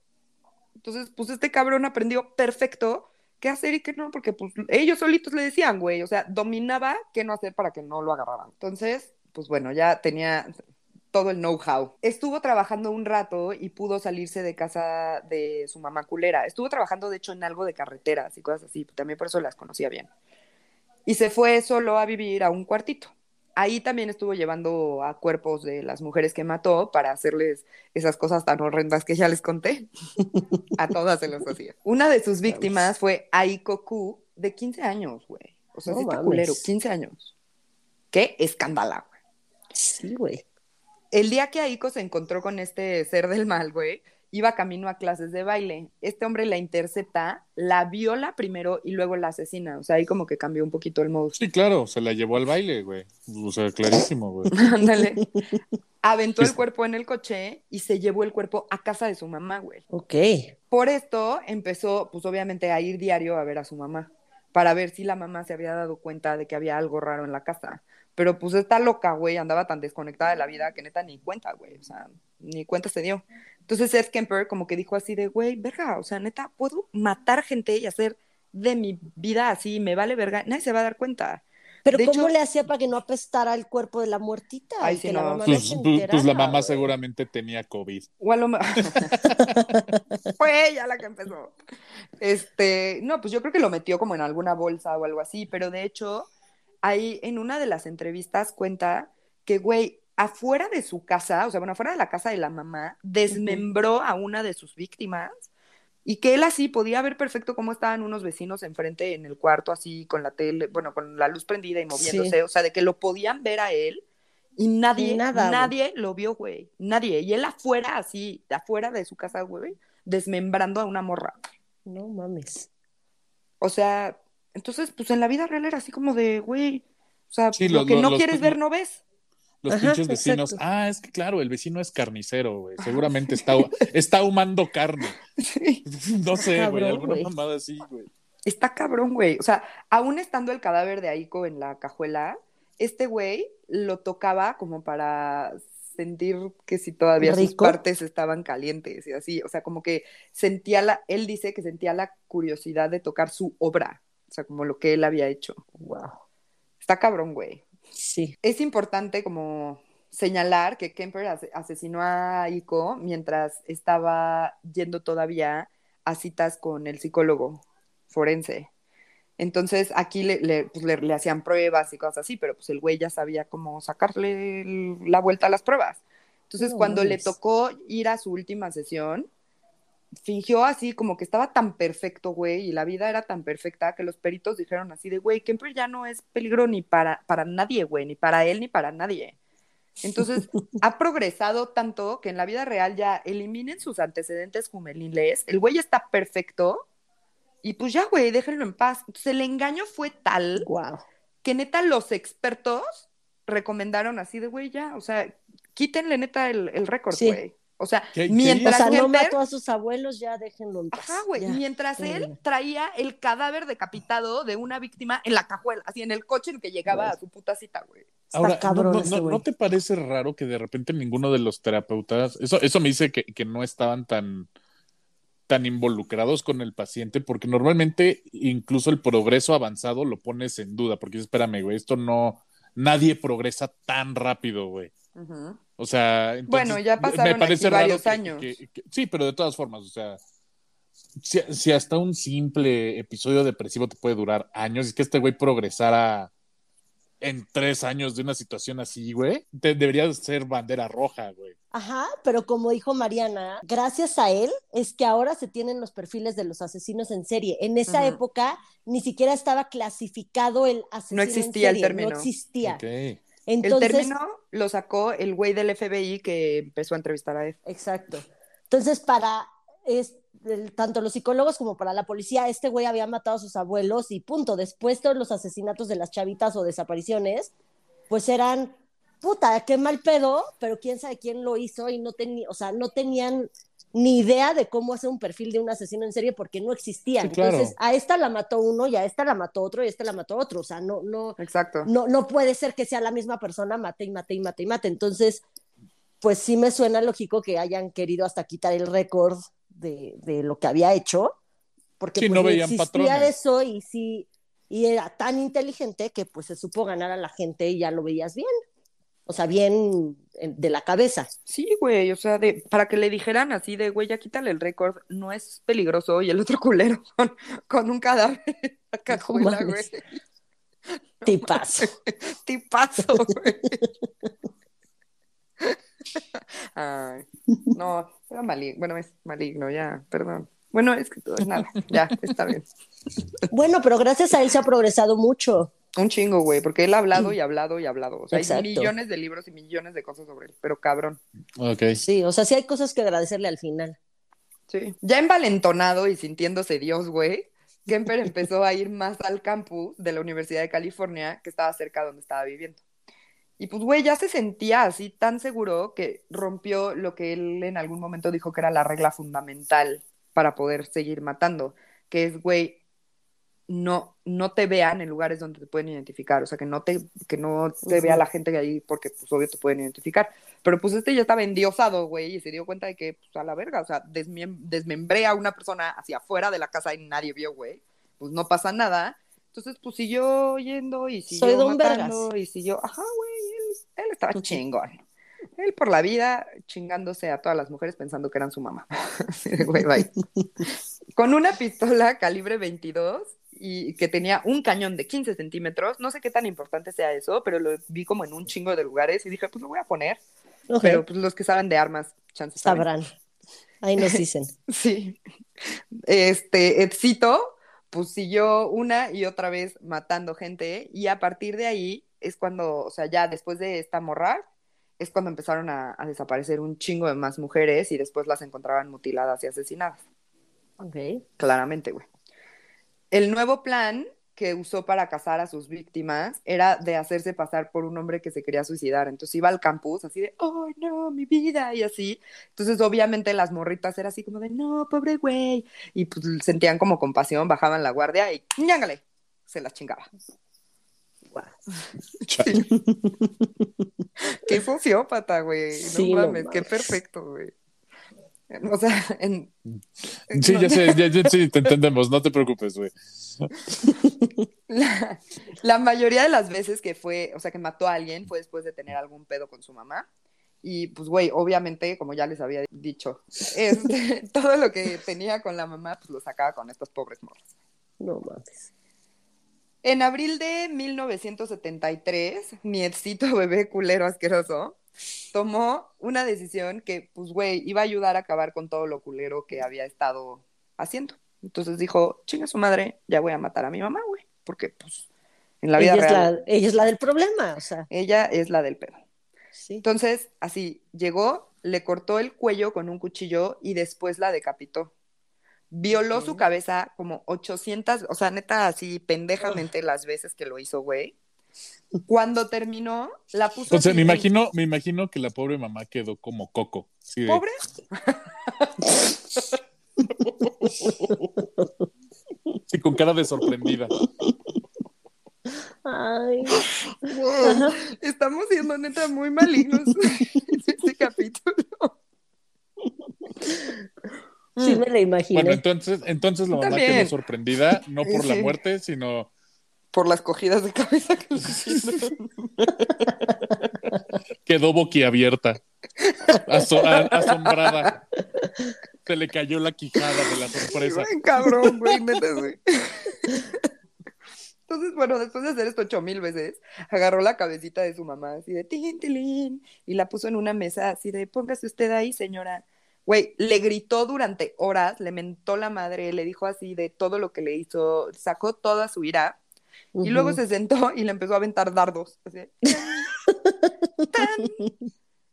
S1: Entonces, pues este cabrón aprendió perfecto qué hacer y qué no, porque pues ellos solitos le decían, güey, o sea, dominaba qué no hacer para que no lo agarraran. Entonces, pues bueno, ya tenía todo el know-how. Estuvo trabajando un rato y pudo salirse de casa de su mamá culera. Estuvo trabajando, de hecho, en algo de carreteras y cosas así, también por eso las conocía bien. Y se fue solo a vivir a un cuartito. Ahí también estuvo llevando a cuerpos de las mujeres que mató para hacerles esas cosas tan horrendas que ya les conté. a todas se las hacía. Una de sus víctimas fue Aiko Ku, de 15 años, güey. O sea, sí está culero, 15 años. Qué escándalo, güey.
S3: Sí, güey
S1: el día que Aiko se encontró con este ser del mal, güey, iba camino a clases de baile. Este hombre la intercepta, la viola primero y luego la asesina. O sea, ahí como que cambió un poquito el modo.
S2: Sí, claro, se la llevó al baile, güey. O sea, clarísimo, güey.
S1: Ándale. Aventó el cuerpo en el coche y se llevó el cuerpo a casa de su mamá, güey.
S3: Ok.
S1: Por esto empezó, pues obviamente, a ir diario a ver a su mamá, para ver si la mamá se había dado cuenta de que había algo raro en la casa. Pero pues está loca, güey, andaba tan desconectada de la vida que neta ni cuenta, güey, o sea, ni cuenta se dio. Entonces Ed Kemper como que dijo así de, güey, verga, o sea, neta, puedo matar gente y hacer de mi vida así, me vale verga, nadie se va a dar cuenta.
S3: Pero ¿cómo le hacía para que no apestara el cuerpo de la muertita?
S2: Ay,
S3: que
S2: la mamá pues, pues, pues, la mamá seguramente tenía COVID.
S1: O a lo Fue ella la que empezó. Este, no, pues yo creo que lo metió como en alguna bolsa o algo así, pero de hecho ahí en una de las entrevistas cuenta que, güey, afuera de su casa, o sea, bueno, afuera de la casa de la mamá, desmembró a una de sus víctimas y que él así podía ver perfecto cómo estaban unos vecinos enfrente en el cuarto, así con la tele, bueno, con la luz prendida y moviéndose, o sea, de que lo podían ver a él y nadie, nadie lo vio, güey, nadie. Y él afuera, así, afuera de su casa, güey, desmembrando a una morra.
S3: No mames.
S1: O sea, entonces, pues en la vida real era así como de, güey, o sea, lo, que no quieres ver, no ves.
S2: Los
S3: Ajá,
S2: pinches vecinos.
S3: exacto.
S2: Ah, es que claro, el vecino es carnicero, güey. Seguramente está, está ahumando carne.
S1: Sí.
S2: No sé, güey. Alguna mamada así, güey.
S1: Está cabrón, güey. O sea, aún estando el cadáver de Aiko en la cajuela, este güey lo tocaba como para sentir que si todavía sus partes estaban calientes y así. O sea, como que sentía la, él dice que sentía la curiosidad de tocar su obra. O sea, como lo que él había hecho.
S3: Wow.
S1: Está cabrón, güey.
S3: Sí.
S1: Es importante como señalar que Kemper ase- asesinó a Aiko mientras estaba yendo todavía a citas con el psicólogo forense. Entonces aquí le, le, pues, le- le hacían pruebas y cosas así, pero pues el güey ya sabía cómo sacarle la vuelta a las pruebas. Entonces
S3: No
S1: cuando le tocó ir a su última sesión, fingió así como que estaba tan perfecto, güey, y la vida era tan perfecta que los peritos dijeron así de, güey, Kemper ya no es peligro ni para, para nadie, güey, ni para él ni para nadie. Entonces, ha progresado tanto que en la vida real ya eliminen sus antecedentes juveniles, el güey está perfecto y pues ya, güey, déjenlo en paz. Entonces, el engaño fue tal
S3: Wow.
S1: que neta los expertos recomendaron así de, güey, ya, o sea, quítenle neta el, el récord,
S3: Sí.
S1: güey. O sea,
S2: ¿Qué- qué
S3: O
S1: mientras
S3: no mató a sus abuelos, ya déjenlo en paz.
S1: Ajá, güey. Mientras él traía el cadáver decapitado de una víctima en la cajuela, así en el coche en que llegaba a su puta cita, güey.
S2: Ahora, ¿no-
S3: cabrón
S2: no,
S3: ese
S2: no-
S3: güey.
S2: ¿no te parece raro que de repente ninguno de los terapeutas, eso, eso me dice que, que no estaban tan, tan involucrados con el paciente, porque normalmente incluso el progreso avanzado lo pones en duda, porque dices, espérame, güey, esto no, nadie progresa tan rápido, güey. O sea, entonces,
S1: Bueno, ya pasaron
S2: me parece
S1: aquí
S2: raro
S1: varios
S2: que-
S1: años.
S2: que- que- sí, pero de todas formas, o sea, si, si hasta un simple episodio depresivo te puede durar años, y que este güey progresara en tres años de una situación así, güey, te, debería ser bandera roja, güey.
S3: Ajá, pero como dijo Mariana, gracias a él es que ahora se tienen los perfiles de los asesinos en serie. En esa época ni siquiera estaba clasificado el asesino
S1: existía
S3: en
S1: el término.
S3: no existía.
S2: Ok.
S3: Entonces,
S1: el término lo sacó el güey del FBI que empezó a entrevistar a Ed.
S3: Exacto. Entonces, para es, el- tanto los psicólogos como para la policía, este güey había matado a sus abuelos y punto. Después todos los asesinatos de las chavitas o desapariciones, pues eran, puta, qué mal pedo, pero quién sabe quién lo hizo y no tenía, o sea, no tenían ni idea de cómo hacer un perfil de un asesino en serie porque no existía.
S2: Sí, claro.
S3: Entonces, a esta la mató uno y a esta la mató otro y a esta la mató otro. O sea, no, no,
S1: Exacto.
S3: no, no puede ser que sea la misma persona, mate y mate y mate y mate. Entonces, pues sí me suena lógico que hayan querido hasta quitar el récord de, de lo que había hecho, porque
S2: Sí,
S3: pues,
S2: no veían
S3: existía
S2: patrones.
S3: eso y sí, y era tan inteligente que pues se supo ganar a la gente y ya lo veías bien. O sea, bien eh, de la cabeza.
S1: Sí, güey, o sea, de, para que le dijeran así de, güey, ya quítale el récord, no es peligroso, y el otro culero con, con un cadáver en la cajuela, güey.
S3: mames. Tipazo.
S1: Tipazo, güey. Ay, no, era maligno, bueno, es maligno, ya, perdón. Bueno, es que todo es nada, ya, está bien.
S3: bueno, pero gracias a él se ha progresado mucho.
S1: Un chingo, güey, porque él ha hablado y hablado y hablado. O sea,
S3: Exacto.
S1: hay millones de libros y millones de cosas sobre él, pero cabrón.
S2: Ok.
S3: Sí, o sea, sí hay cosas que agradecerle al final.
S1: Sí. Ya envalentonado y sintiéndose Dios, güey, Kemper empezó a ir más al campus de la Universidad de California, que estaba cerca de donde estaba viviendo. Y pues, güey, ya se sentía así tan seguro que rompió lo que él en algún momento dijo que era la regla fundamental para poder seguir matando, que es, güey, no, no te vean en lugares donde te pueden identificar, o sea, que no te, que no te vea la gente de ahí porque, pues, obvio te pueden identificar. Pero pues este ya estaba endiosado, güey, y se dio cuenta de que, pues, a la verga, o sea, desmem- desmembré a una persona hacia afuera de la casa y nadie vio, güey, pues no pasa nada. Entonces, pues siguió yendo y siguió
S3: Soy don
S1: matando
S3: Vergas.
S1: y siguió, ajá, güey, él, él estaba chingón. Él por la vida chingándose a todas las mujeres pensando que eran su mamá. Güey, bye. Con una pistola calibre 22 y que tenía un cañón de 15 centímetros, no sé qué tan importante sea eso, pero lo vi como en un chingo de lugares y dije, pues lo voy a poner.
S3: Ok,
S1: Pero pues los que saben de armas, chances saben.
S3: sabrán. Ahí nos dicen.
S1: Sí. Este, Edcito, pues siguió una y otra vez matando gente y a partir de ahí es cuando, o sea, ya después de esta morra, es cuando empezaron a, a desaparecer un chingo de más mujeres y después las encontraban mutiladas y asesinadas.
S3: Ok.
S1: Claramente, güey. El nuevo plan que usó para cazar a sus víctimas era de hacerse pasar por un hombre que se quería suicidar. Entonces iba al campus así de, oh no, mi vida, y así. Entonces obviamente las morritas era así como de, no, pobre güey. Y pues sentían como compasión, bajaban la guardia y ñángale, se las chingaba. Qué sociópata, güey.
S3: Sí,
S1: no
S3: no
S1: mames, qué perfecto, güey. O sea, en,
S2: Sí, ya sé, ya, ya- sí, te entendemos, no te preocupes, güey.
S1: la, la mayoría de las veces que fue, o sea, que mató a alguien fue después de tener algún pedo con su mamá. Y pues, güey, obviamente, como ya les había dicho, este, todo lo que tenía con la mamá, pues lo sacaba con estas pobres morras.
S3: No mames.
S1: En abril de 1973, mi bebé culero asqueroso tomó una decisión que, pues, güey, iba a ayudar a acabar con todo lo culero que había estado haciendo. Entonces dijo, chinga su madre, ya voy a matar a mi mamá, güey, porque, pues, en la vida
S3: ella,
S1: real,
S3: es la, ella es la del problema, o sea,
S1: ella es la del pedo.
S3: sí.
S1: Entonces, así, llegó, le cortó el cuello con un cuchillo y después la decapitó. Violó su cabeza como 800, o sea, neta, así pendejamente las veces que lo hizo, güey. Cuando terminó, la puso
S2: Entonces,
S1: así
S2: me imagino, me imagino que la pobre mamá quedó como coco.
S1: ¿Pobre?
S2: Sí, con cara de sorprendida.
S3: Ay,
S1: Wow, Estamos siendo neta muy malignos en este capítulo.
S3: sí me la imaginé.
S2: Bueno, entonces, entonces la mamá
S1: También.
S2: quedó sorprendida, no por la muerte, sino
S1: Por las cogidas de cabeza que le hicieron.
S2: quedó boquiabierta, aso- asombrada. Se le cayó la quijada de la sorpresa.
S1: Cabrón, güey, güey. Entonces, bueno, después de hacer esto ocho mil veces, agarró la cabecita de su mamá, así de tin, tilín, y la puso en una mesa, así de póngase usted ahí, señora. Güey, le gritó durante horas, le mentó la madre, le dijo así de todo lo que le hizo, sacó toda su ira, y luego se sentó y le empezó a aventar dardos, así tan,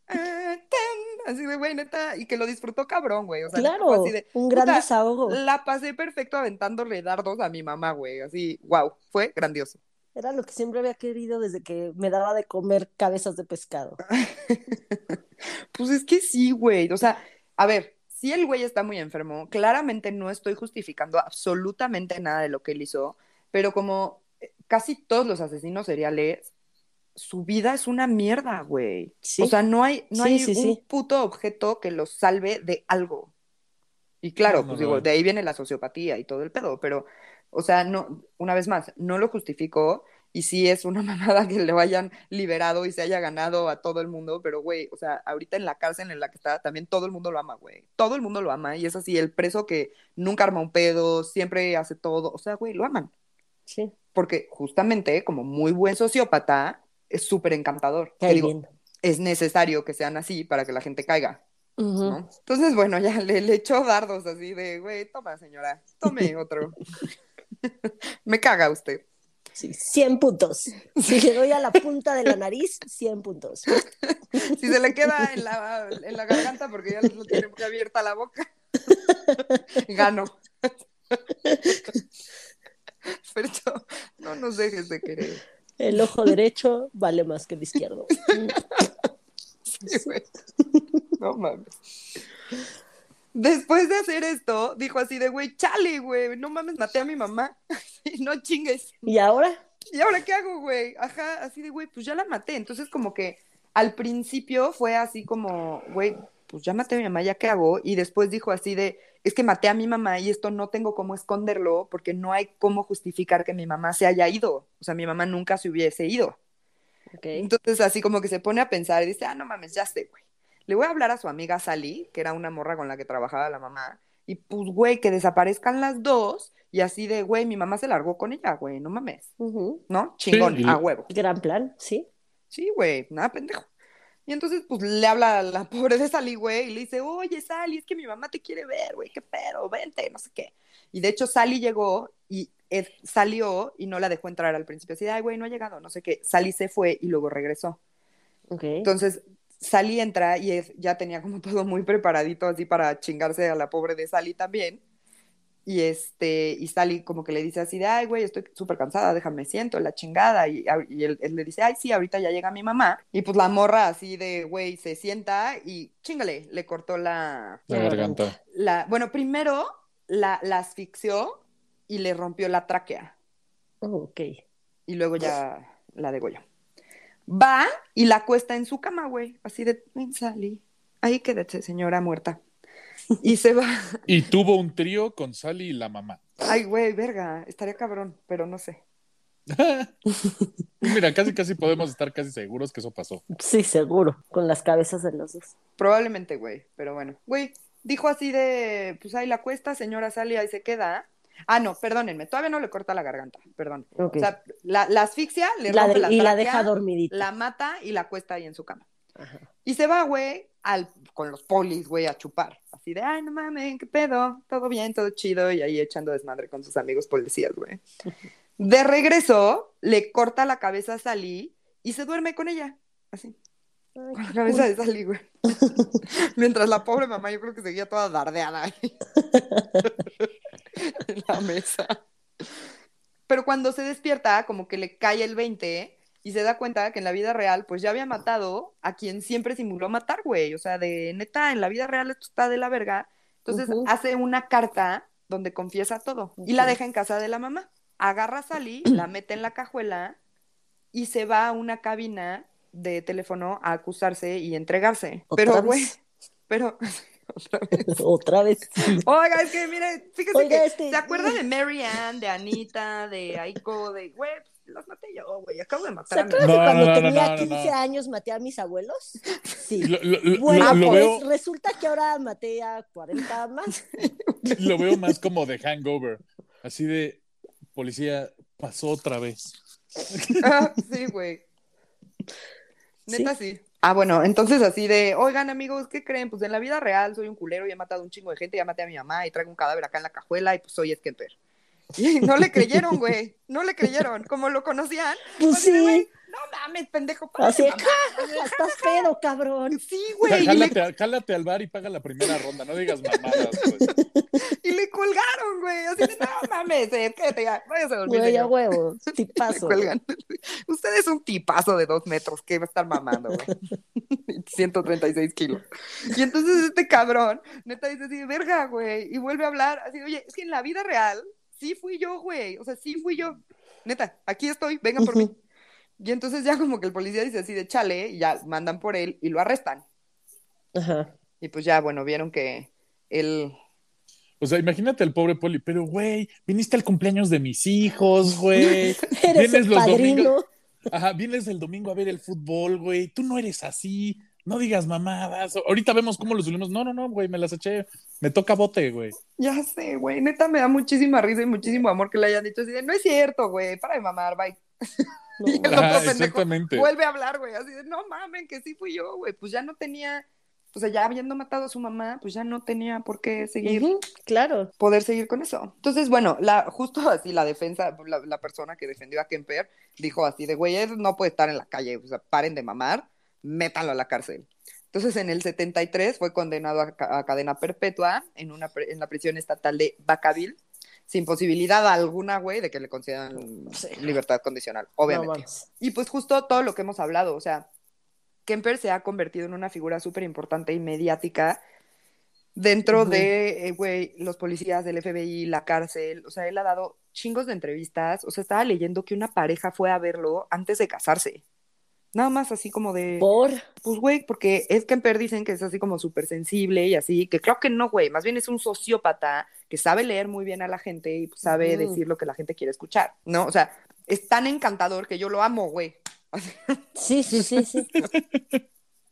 S1: tan, así de, güey, neta, y que lo disfrutó cabrón, güey, o sea,
S3: Claro,
S1: así de,
S3: un gran
S1: puta,
S3: desahogo.
S1: la pasé perfecto aventándole dardos a mi mamá, güey. Así, wow, fue grandioso.
S3: Era lo que siempre había querido desde que me daba de comer cabezas de pescado.
S1: Pues es que sí, güey. O sea, a ver, si el güey está muy enfermo, claramente no estoy justificando absolutamente nada de lo que él hizo, pero como eh, casi todos los asesinos seriales, su vida es una mierda, güey.
S3: Sí.
S1: O sea, no hay, no
S3: Sí,
S1: hay
S3: sí,
S1: un
S3: sí.
S1: puto objeto que los salve de algo. Y claro,
S2: No,
S1: pues digo, de ahí viene la sociopatía y todo el pedo, pero, o sea, no, una vez más, no lo justifico y sí es una mamada que le vayan liberado y se haya ganado a todo el mundo, pero güey, o sea, ahorita en la cárcel en la que está, también todo el mundo lo ama, güey. Todo el mundo lo ama y es así, el preso que nunca arma un pedo, siempre hace todo, o sea, güey, lo aman.
S3: Sí,
S1: Porque justamente, como muy buen sociópata, es súper encantador.
S3: Cae
S1: digo, es necesario que sean así para que la gente caiga. Entonces, bueno, ya le, le echó dardos así de, güey, toma, señora, tome otro. Me caga usted.
S3: Sí, 100 puntos. Si le doy a la punta de la nariz, 100 puntos.
S1: Si se le queda en la, en la garganta porque ya lo tiene muy abierta la boca, gano. Fercho, no nos dejes de querer.
S3: El ojo derecho vale más que el izquierdo.
S1: Sí, güey. No mames. Después de hacer esto, dijo así de, güey, chale, güey, no mames, maté a mi mamá. no chingues.
S3: ¿Y ahora?
S1: ¿Y ahora qué hago, güey? Ajá, así de, güey, pues ya la maté. Entonces, como que al principio fue así como, güey, pues ya maté a mi mamá, ¿ya qué hago? Y después dijo así de, es que maté a mi mamá y esto no tengo cómo esconderlo porque no hay cómo justificar que mi mamá se haya ido. O sea, mi mamá nunca se hubiese ido.
S3: Ok.
S1: Entonces, así como que se pone a pensar y dice, ah, no mames, ya sé, güey. Le voy a hablar a su amiga Sally, que era una morra con la que trabajaba la mamá, y pues, güey, que desaparezcan las dos, y así de, güey, mi mamá se largó con ella, güey, no mames. ¿no? Chingón,
S2: Sí,
S1: a huevo.
S3: Gran plan, sí.
S1: Sí, güey, nada pendejo. Y entonces, pues, le habla a la pobre de Sally, güey, y le dice, oye, Sally, es que mi mamá te quiere ver, güey, qué pedo, vente, no sé qué. Y de hecho, Sally llegó y Ed salió y no la dejó entrar al principio. Así ay, güey, no ha llegado, no sé qué. Sally se fue y luego regresó. Entonces, Sally entra y Ed ya tenía como todo muy preparadito así para chingarse a la pobre de Sally también. Y este, y Sally como que le dice así de, ay, güey, estoy súper cansada, déjame siento, la chingada. Y, y él, él, le dice, ay, sí, ahorita ya llega mi mamá. Y pues la morra así de, güey, se sienta y chingale, le cortó la...
S2: La garganta.
S1: La, bueno, primero la, la asfixió y le rompió la tráquea.
S3: Oh, ok.
S1: Y luego ya la degolló. Va y la acuesta en su cama, güey. Así de, Sally. Ahí quédate, señora muerta. Y se va.
S2: Y tuvo un trío con Sally y la mamá.
S1: Ay, güey, verga. Estaría cabrón, pero no sé.
S2: Mira, casi casi podemos estar casi seguros que eso pasó.
S3: Sí, seguro. Con las cabezas de los dos.
S1: Probablemente, güey. Pero bueno. Güey, dijo así de, pues ahí la cuesta, señora Sally, ahí se queda. Ah, no, perdónenme, todavía no le corta la garganta, perdón. O sea, la, la asfixia, le
S3: La
S1: rompe
S3: de-
S1: la
S3: y la deja dormidita.
S1: La mata y la cuesta ahí en su cama.
S3: Ajá.
S1: Y se va, güey, al, con los polis, güey, a chupar. Así de, ay, no mames, qué pedo, todo bien, todo chido. Y ahí echando desmadre con sus amigos policías, güey. De regreso, le corta la cabeza a Sally y se duerme con ella. Así,
S3: Ay,
S1: con la cabeza de Sally, güey. Mientras la pobre mamá, yo creo que seguía toda dardeada ahí. en la mesa. Pero cuando se despierta, como que le cae el 20 y se da cuenta que en la vida real, pues ya había matado a quien siempre simuló matar, güey. O sea, de neta, en la vida real esto está de la verga. Entonces hace una carta donde confiesa todo y la deja en casa de la mamá. Agarra a Sally, la mete en la cajuela y se va a una cabina de teléfono a acusarse y entregarse.
S3: ¿Otra
S1: Pero, güey, pero otra vez.
S3: Otra vez.
S1: Oiga, es que mire, fíjese
S3: Oiga,
S1: que
S3: este-
S1: ¿se acuerda de Mary Ann, de Anita, de Aiko, de güey, los maté yo, güey, acabo de
S3: ¿Se
S1: matar a mi
S3: acuerdan
S2: No,
S3: de cuando
S2: no, no,
S3: tenía
S2: no, no,
S3: 15
S2: no.
S3: años maté a mis abuelos? Sí.
S2: Lo, lo- lo-
S3: Bueno,
S2: lo
S3: pues
S2: veo,
S3: resulta que ahora maté a 40 más.
S2: lo veo más como de hangover. Así de policía pasó otra vez.
S1: Ah, sí, güey. Neta sí. Ah, bueno, entonces así de, oigan amigos, ¿qué creen? Pues en la vida real soy un culero y he matado un chingo de gente, ya maté a mi mamá y traigo un cadáver acá en la cajuela y pues soy Skemper. Y no le creyeron, güey, no le creyeron. Como lo conocían,
S3: Pues
S1: güey,
S3: sí.
S1: no mames, pendejo.
S3: Así, estás pedo, cabrón.
S1: Sí, güey, le,
S2: Jálate, al bar y paga la primera ronda, no digas mamadas, pues.
S1: y le colgaron, güey. Así de, no mames, eh, quédate ya, váyase a dormir.
S3: Güey, a
S1: señor".
S3: huevo.
S1: Le
S3: Tipazo.
S1: cuelgan. Usted es un tipazo de dos metros, ¿qué va a estar mamando, güey? 136 kilos. Y entonces este cabrón, neta, dice así, verga, güey, y vuelve a hablar, así, oye, es que en la vida real, sí fui yo, güey, o sea, sí fui yo. Neta, aquí estoy, vengan por mí. Y entonces ya como que el policía dice así de chale, y ya mandan por él y lo arrestan.
S3: Ajá.
S1: Y pues ya, bueno, vieron que él...
S2: O sea, imagínate al pobre poli, pero güey, viniste al cumpleaños de mis hijos, güey.
S3: Eres
S2: Vienes
S3: el
S2: los
S3: padrino.
S2: domingos. Ajá, vienes el domingo a ver el fútbol, güey. Tú no eres así. No digas mamadas. Ahorita vemos cómo lo subimos. No, no, no, güey, me las eché. Me toca bote, güey.
S1: Ya sé, güey, neta me da muchísima risa y muchísimo amor que le hayan dicho así de, no es cierto, güey, para de mamar, bye.
S3: No,
S1: Y el
S2: Ajá,
S1: otro pendejo
S2: exactamente.
S1: vuelve a hablar, güey, así de, no mamen, que sí fui yo, güey, pues ya no tenía, o sea, ya habiendo matado a su mamá, pues ya no tenía por qué seguir,
S3: Ujú, claro.
S1: poder seguir con eso. Entonces, bueno, la, justo así la defensa, la, la persona que defendió a Kemper dijo así de, güey, él no puede estar en la calle, o sea, paren de mamar, métanlo a la cárcel. Entonces, en el 73 fue condenado a, ca- a cadena perpetua en, una, pri- en la prisión estatal de Vacaville, sin posibilidad alguna, güey, de que le concedan
S3: Sí.
S1: libertad condicional, obviamente. Y pues justo todo lo que hemos hablado, o sea, Kemper se ha convertido en una figura súper importante y mediática dentro de, eh, güey, los policías del FBI, la cárcel, o sea, él ha dado chingos de entrevistas, o sea, estaba leyendo que una pareja fue a verlo antes de casarse. Nada más así como de,
S3: Por.
S1: pues, güey, porque es Kemper dicen que es así como súper sensible y así, que creo que no, güey, más bien es un sociópata que sabe leer muy bien a la gente y pues, sabe decir lo que la gente quiere escuchar, ¿no? O sea, es tan encantador que yo lo amo, güey.
S3: Sí, sí, sí, sí.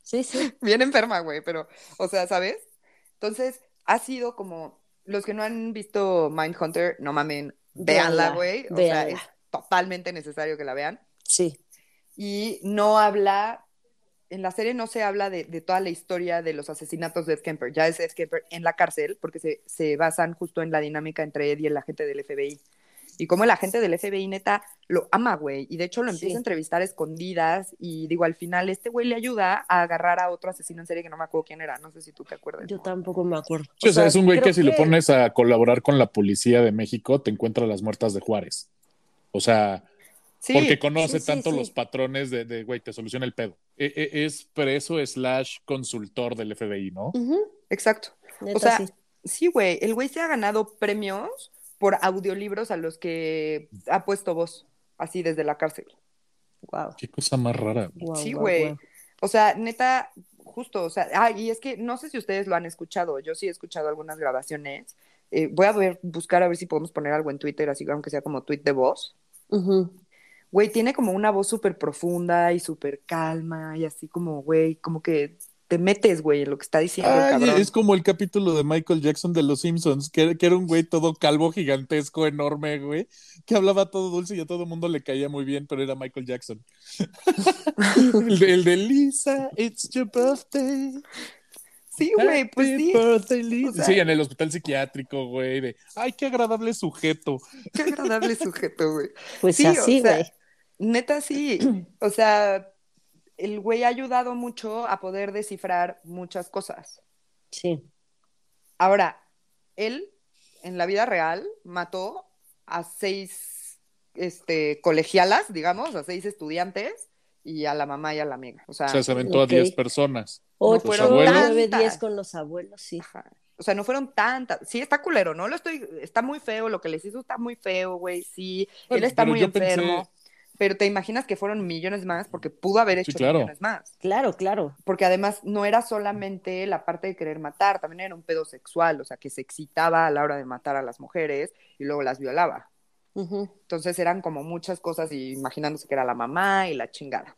S3: Sí, sí.
S1: bien enferma, güey, pero, o sea, ¿sabes? Entonces, ha sido como, los que no han visto Mindhunter, no mamen, véanla, güey, o sea, es totalmente necesario que la vean.
S3: Sí.
S1: Y no habla, en la serie no se habla de, de toda la historia de los asesinatos de Ed Kemper, ya es Ed Kemper en la cárcel, porque se, se basan justo en la dinámica entre Ed y el agente del FBI. y cómo la gente del FBI neta lo ama, güey. Y de hecho lo empieza
S3: Sí.
S1: a entrevistar a escondidas y digo, al final este güey le ayuda a agarrar a otro asesino en serie que no me acuerdo quién era, no sé si tú te acuerdas.
S3: Yo tampoco me acuerdo.
S2: Sí, o sea, es un güey que si lo pones a colaborar con la policía de México, te encuentra las muertas de Juárez. O sea,
S1: Sí,
S2: porque conoce
S3: sí,
S2: tanto
S3: sí.
S2: los patrones de, de, güey, te soluciona el pedo. E- e- es preso slash consultor del FBI, ¿no?
S1: Exacto.
S3: neta,
S1: O sea,
S3: sí.
S1: sí, güey, el güey se ha ganado premios por audiolibros a los que ha puesto voz, así desde la cárcel.
S3: Guau,
S2: Qué cosa más rara.
S1: Sí, güey. O sea, neta, justo, o sea, ah, y es que no sé si ustedes lo han escuchado, yo sí he escuchado algunas grabaciones. Eh, voy a ver, buscar a ver si podemos poner algo en Twitter, así aunque sea como tweet de voz.
S3: Ujú.
S1: Güey, tiene como una voz súper profunda y súper calma y así como, güey, como que te metes, güey, en lo que está diciendo el cabrón.
S2: es como el capítulo de Michael Jackson de Los Simpsons, que, que era un güey todo calvo, gigantesco, enorme, güey, que hablaba todo dulce y a todo el mundo le caía muy bien, pero era Michael Jackson. el, de, el de Lisa, it's your birthday.
S1: Sí, güey, pues sí.
S2: birthday, Lisa.
S1: O sea-
S2: sí, en el hospital psiquiátrico, güey, de, ay, qué agradable sujeto.
S1: Qué agradable sujeto, güey.
S3: Pues
S1: Sí, o
S3: así,
S1: sea,
S3: güey.
S1: Neta, sí. O sea, el güey ha ayudado mucho a poder descifrar muchas cosas.
S3: Sí.
S1: Ahora, él, en la vida real, mató a seis este, colegialas, digamos, a seis estudiantes y a la mamá y a la amiga. O sea,
S2: O sea, se aventó a 10 personas.
S3: Ocho,
S1: fueron
S2: abuelos.
S3: nueve,
S1: tantas.
S3: diez con los abuelos, sí.
S1: ajá. O sea, no fueron tantas. Sí, está culero, ¿no? Lo estoy, está muy feo, lo que les hizo está muy feo, güey. Sí,
S2: Bueno,
S1: él está muy
S2: yo pensé-
S1: enfermo. Pero te imaginas que fueron millones más porque pudo haber
S2: Sí,
S1: hecho
S2: claro.
S1: millones más.
S3: Claro, claro.
S1: porque además no era solamente la parte de querer matar, también era un pedo sexual, o sea, que se excitaba a la hora de matar a las mujeres y luego las violaba. Entonces eran como muchas cosas y imaginándose que era la mamá y la chingada.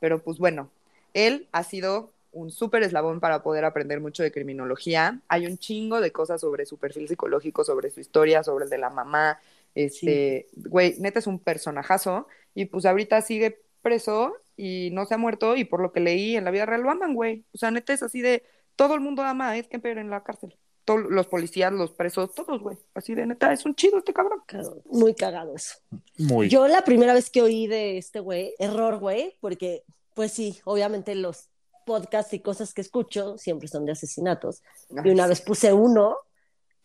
S1: Pero pues bueno, él ha sido un súper eslabón para poder aprender mucho de criminología. Hay un chingo de cosas sobre su perfil psicológico, sobre su historia, sobre el de la mamá. Este, güey, neta es un personajazo y pues ahorita sigue preso y no se ha muerto y por lo que leí en la vida real lo aman, güey. O sea, neta es así de todo el mundo ama a Ed Kemper en la cárcel. Todos los policías, los presos, todos, güey. Así de neta, es un chido este cabrón.
S3: Muy cagado eso.
S2: Muy.
S3: Yo la primera vez que oí de este güey, error, güey, porque pues sí, obviamente los podcasts y cosas que escucho siempre son de asesinatos. Y una vez puse uno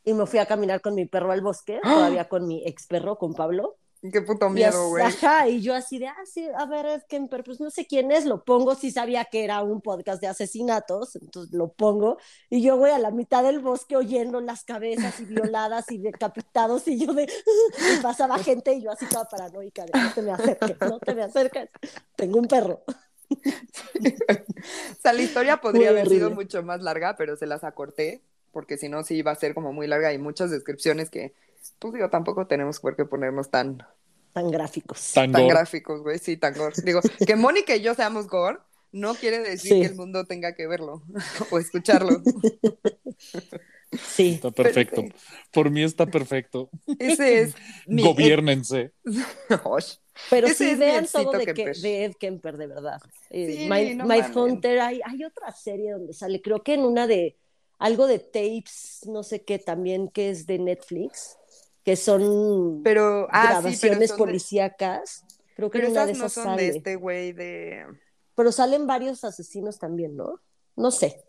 S3: y me fui a caminar con mi perro al bosque, todavía con mi ex perro, con Pablo.
S1: Qué puto
S3: Y,
S1: miedo, güey.
S3: ajá, y yo así de, ah, sí, a ver, Ed Kemper, pues no sé quién es, lo pongo, sí sabía que era un podcast de asesinatos, entonces lo pongo, y yo voy a la mitad del bosque oyendo las cabezas y violadas y decapitados, y yo de, y pasaba gente, y yo así toda paranoica, de, no te me acerques, no te me acerques, tengo un perro.
S1: O sea, la historia podría
S3: Muy
S1: haber sido
S3: horrible.
S1: mucho más larga, pero se las acorté, porque si no, sí iba a ser como muy larga y muchas descripciones que, pues digo, tampoco tenemos por qué ponernos tan,
S3: Tan gráficos.
S2: Tan
S1: tan gráficos, güey, sí, tan gore. Digo, que Mónica y yo seamos gore no quiere decir
S3: Sí.
S1: que el mundo tenga que verlo o escucharlo.
S3: Sí,
S2: Está perfecto.
S1: Pero
S2: Por mí está perfecto.
S1: Ese es mi...
S2: Gobiernense.
S3: Pero
S1: Ese
S3: sí vean todo de, que,
S1: Kemper.
S3: de Ed Kemper, de verdad. Eh,
S1: Sí,
S3: Mind-
S1: no
S3: Mindhunter, hay, hay otra serie donde sale, creo que en una de, algo de tapes, no sé qué también, que es de Netflix, que son
S1: Pero, ah, sí, pero
S3: grabaciones
S1: de-
S3: policíacas. Creo que
S1: pero
S3: en una de
S1: esas no son
S3: sale.
S1: de este güey de...
S3: Pero salen varios asesinos también, ¿no? No sé.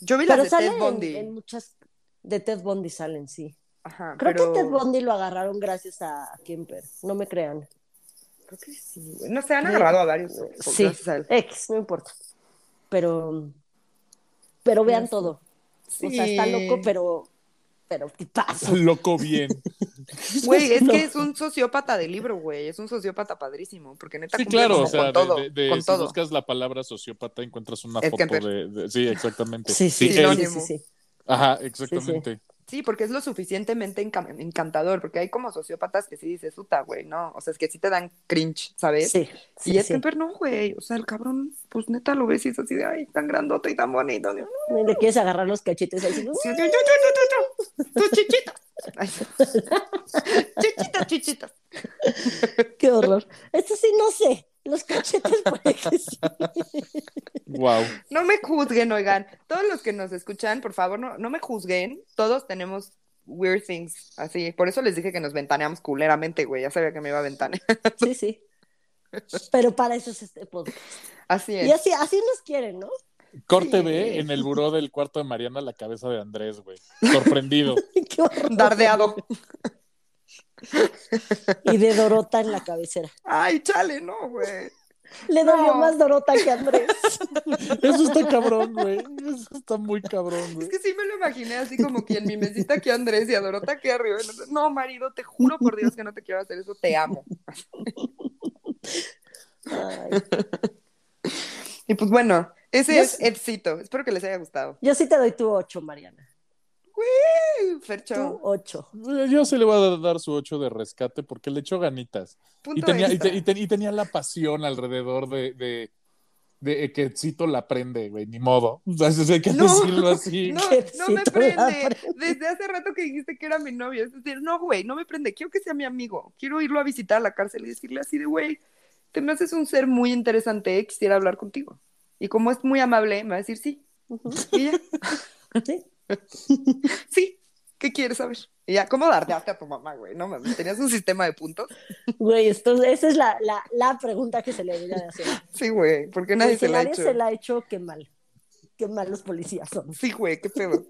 S1: Yo vi
S3: Pero
S1: las de
S3: salen
S1: Ted
S3: en,
S1: Bundy.
S3: en muchas. De Ted Bundy salen, sí.
S1: Ajá,
S3: Creo
S1: pero...
S3: que Ted Bundy lo agarraron gracias a Kemper. No me crean.
S1: Creo que sí, güey. No sé, han agarrado a varios.
S3: Sí. X, no importa. Pero, pero vean
S1: Sí.
S3: todo. O sea, está loco, pero, pero tipazo.
S2: Loco bien.
S1: Güey, es
S3: No.
S1: que es un sociópata de libro, güey. Es un sociópata padrísimo. Porque neta
S2: Sí, claro,
S1: como
S2: o sea,
S1: con todo.
S2: de, de- de-
S1: con
S2: si
S1: todo.
S2: buscas la palabra sociópata encuentras una
S1: Ed
S2: foto de, de- Sí, exactamente.
S3: Sí, sí, sí,
S2: él-
S3: sí,
S1: sinónimo.
S3: sí, sí.
S2: Ajá, exactamente.
S1: Sí, porque es lo suficientemente enca- encantador. Porque hay como sociópatas que sí dices, puta, güey, no. O sea, es que sí te dan cringe, ¿sabes?
S3: Sí, sí,
S1: y es
S3: sí.
S1: Kemper no, güey. O sea, el cabrón, pues neta lo ves y es así de, ay, tan grandote y tan bonito. Dios.
S3: Y Le quieres agarrar los cachetes así. ¿no?
S1: Sí, yo, yo, yo. Tus chichitas. Ay. Chichitas, chichitas.
S3: Qué horror. Esto sí, no sé. Los cachetes puede que sí.
S2: Wow.
S1: No me juzguen, oigan. Todos los que nos escuchan, por favor, no, no me juzguen. Todos tenemos weird things, así. Por eso les dije que nos ventaneamos culeramente, güey. Ya sabía que me iba a ventanear.
S3: Sí, sí. Pero para eso es este podcast.
S1: Así es.
S3: Y así, así nos quieren, ¿no?
S2: Corte
S1: Sí.
S2: B en el buró del cuarto de Mariana la cabeza de Andrés, güey. Sorprendido.
S3: Qué.
S1: Dardeado.
S3: Y de Dorota en la cabecera.
S1: Ay, chale, no, güey.
S3: Le dolió
S1: No.
S3: más Dorota que Andrés.
S2: Eso está cabrón, güey. Eso está muy cabrón,
S1: Es
S2: güey.
S1: que sí me lo imaginé así como que en mi mesita aquí Andrés y a Dorota aquí arriba. No, marido, te juro por Dios que no te quiero hacer eso, te amo.
S3: Ay,
S1: Y pues bueno, ese
S3: Yo
S1: es
S3: sí-
S1: Edcito. Espero que les haya gustado.
S3: yo sí te doy tu ocho, Mariana.
S1: Uh, Fercho,
S3: ocho.
S2: Yo sí le voy a dar su 8 de rescate porque le echó ganitas.
S1: punto
S2: Y tenía, y,
S1: extra.
S2: te- y te- y tenía la pasión alrededor de, de, de que Cito la prende, güey, ni modo. O sea, hay que
S1: No,
S2: decirlo así.
S1: No, no me prende.
S3: prende.
S1: Desde hace rato que dijiste que era mi novio. Es decir, no, güey, no me prende. Quiero que sea mi amigo. Quiero irlo a visitar a la cárcel y decirle así de, güey, te me haces un ser muy interesante. Quisiera hablar contigo. Y como es muy amable, me va a decir sí. Y ya,
S3: Sí.
S1: sí. ¿Qué quieres saber? Y ya, ¿cómo dardearte a tu mamá, güey? No mames, tenías un sistema de puntos.
S3: Güey, esto, esa es la, la, la pregunta que se le debería de hacer.
S1: Sí, güey, porque nadie se
S3: si
S1: la ha
S3: nadie
S1: hecho.
S3: se la ha hecho, qué mal. Qué mal los policías son.
S1: Sí, güey, qué pedo.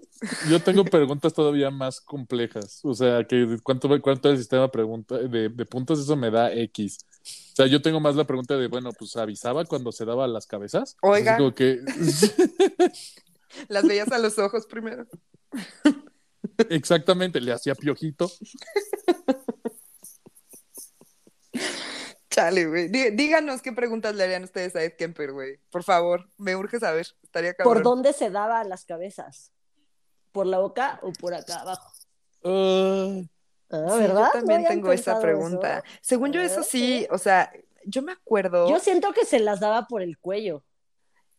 S2: Yo tengo preguntas todavía más complejas. O sea, que cuánto, cuánto el sistema pregunta, de, de puntos, eso me da X. O sea, yo tengo más la pregunta de, bueno, pues avisaba cuando se daba las cabezas.
S1: Oiga.
S2: Como que,
S1: Las veías a los ojos primero.
S2: exactamente, le hacía piojito.
S1: Chale, güey. Dí- Díganos qué preguntas le harían ustedes a Ed Kemper, güey. Por favor, me urge saber. Estaría cabrón.
S3: ¿Por dónde se daba las cabezas? ¿Por la boca o por acá abajo?
S2: Ah,
S3: Ah,
S1: Sí,
S3: ¿verdad?
S1: Yo también
S3: ¿No habían
S1: tengo esa pregunta.
S3: eso?
S1: Según yo,
S3: Ah,
S1: eso sí,
S3: ok.
S1: o sea, yo me acuerdo.
S3: Yo siento que se las daba por el cuello.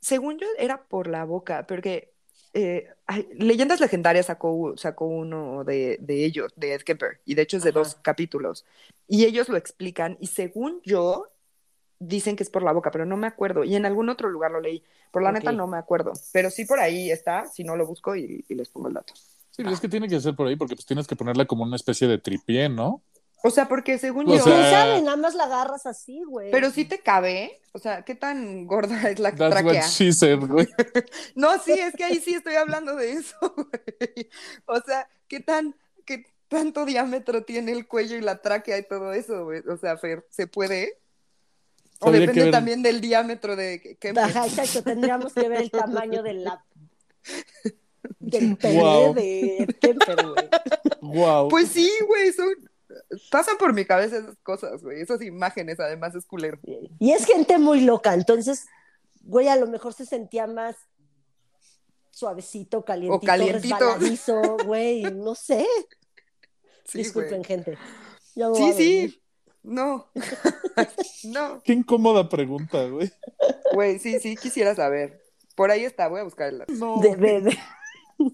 S1: Según yo, era por la boca, porque eh, ay, Leyendas Legendarias sacó, sacó uno de, de ellos, de Ed Kemper, y de hecho es de
S3: Ajá.
S1: dos capítulos. Y ellos lo explican, y según yo, dicen que es por la boca, pero no me acuerdo. Y en algún otro lugar lo leí. Por la neta no me acuerdo. Pero sí por ahí está, si no lo busco y, y les pongo el dato.
S2: sí, es que tiene que ser por ahí porque pues tienes que ponerla como una especie de tripié, ¿no?
S1: O sea, porque según
S2: O
S1: yo.
S2: sea,
S3: ¿Quién sabe? Nada más la agarras así, güey.
S1: Pero sí te cabe, o sea, ¿qué tan gorda es la
S2: That's
S1: tráquea?
S2: what she said, güey.
S1: No, sí, es que ahí sí estoy hablando de eso, güey. O sea, ¿qué tan, qué tanto diámetro tiene el cuello y la tráquea y todo eso, güey? O sea, Fer, ¿se puede? O
S2: Habría
S1: depende
S2: ver.
S1: también del diámetro de que-
S3: Ajá, exacto. Tendríamos que ver el tamaño de la... del pene
S2: Wow.
S3: de Kemper, güey.
S2: Wow.
S1: Pues sí, güey, son... Pasan por mi cabeza esas cosas, güey. Esas imágenes, además, es culero.
S3: Y es gente muy loca, entonces, güey, a lo mejor se sentía más suavecito, calientito,
S1: calientito.
S3: resbaladizo, güey, no sé.
S1: Sí,
S3: Disculpen,
S1: güey.
S3: gente.
S1: Sí, sí. No. no.
S2: Qué incómoda pregunta, güey.
S1: Güey, sí, sí, quisiera saber. Por ahí está, voy a buscar el dato.
S2: No,
S3: De, de, de,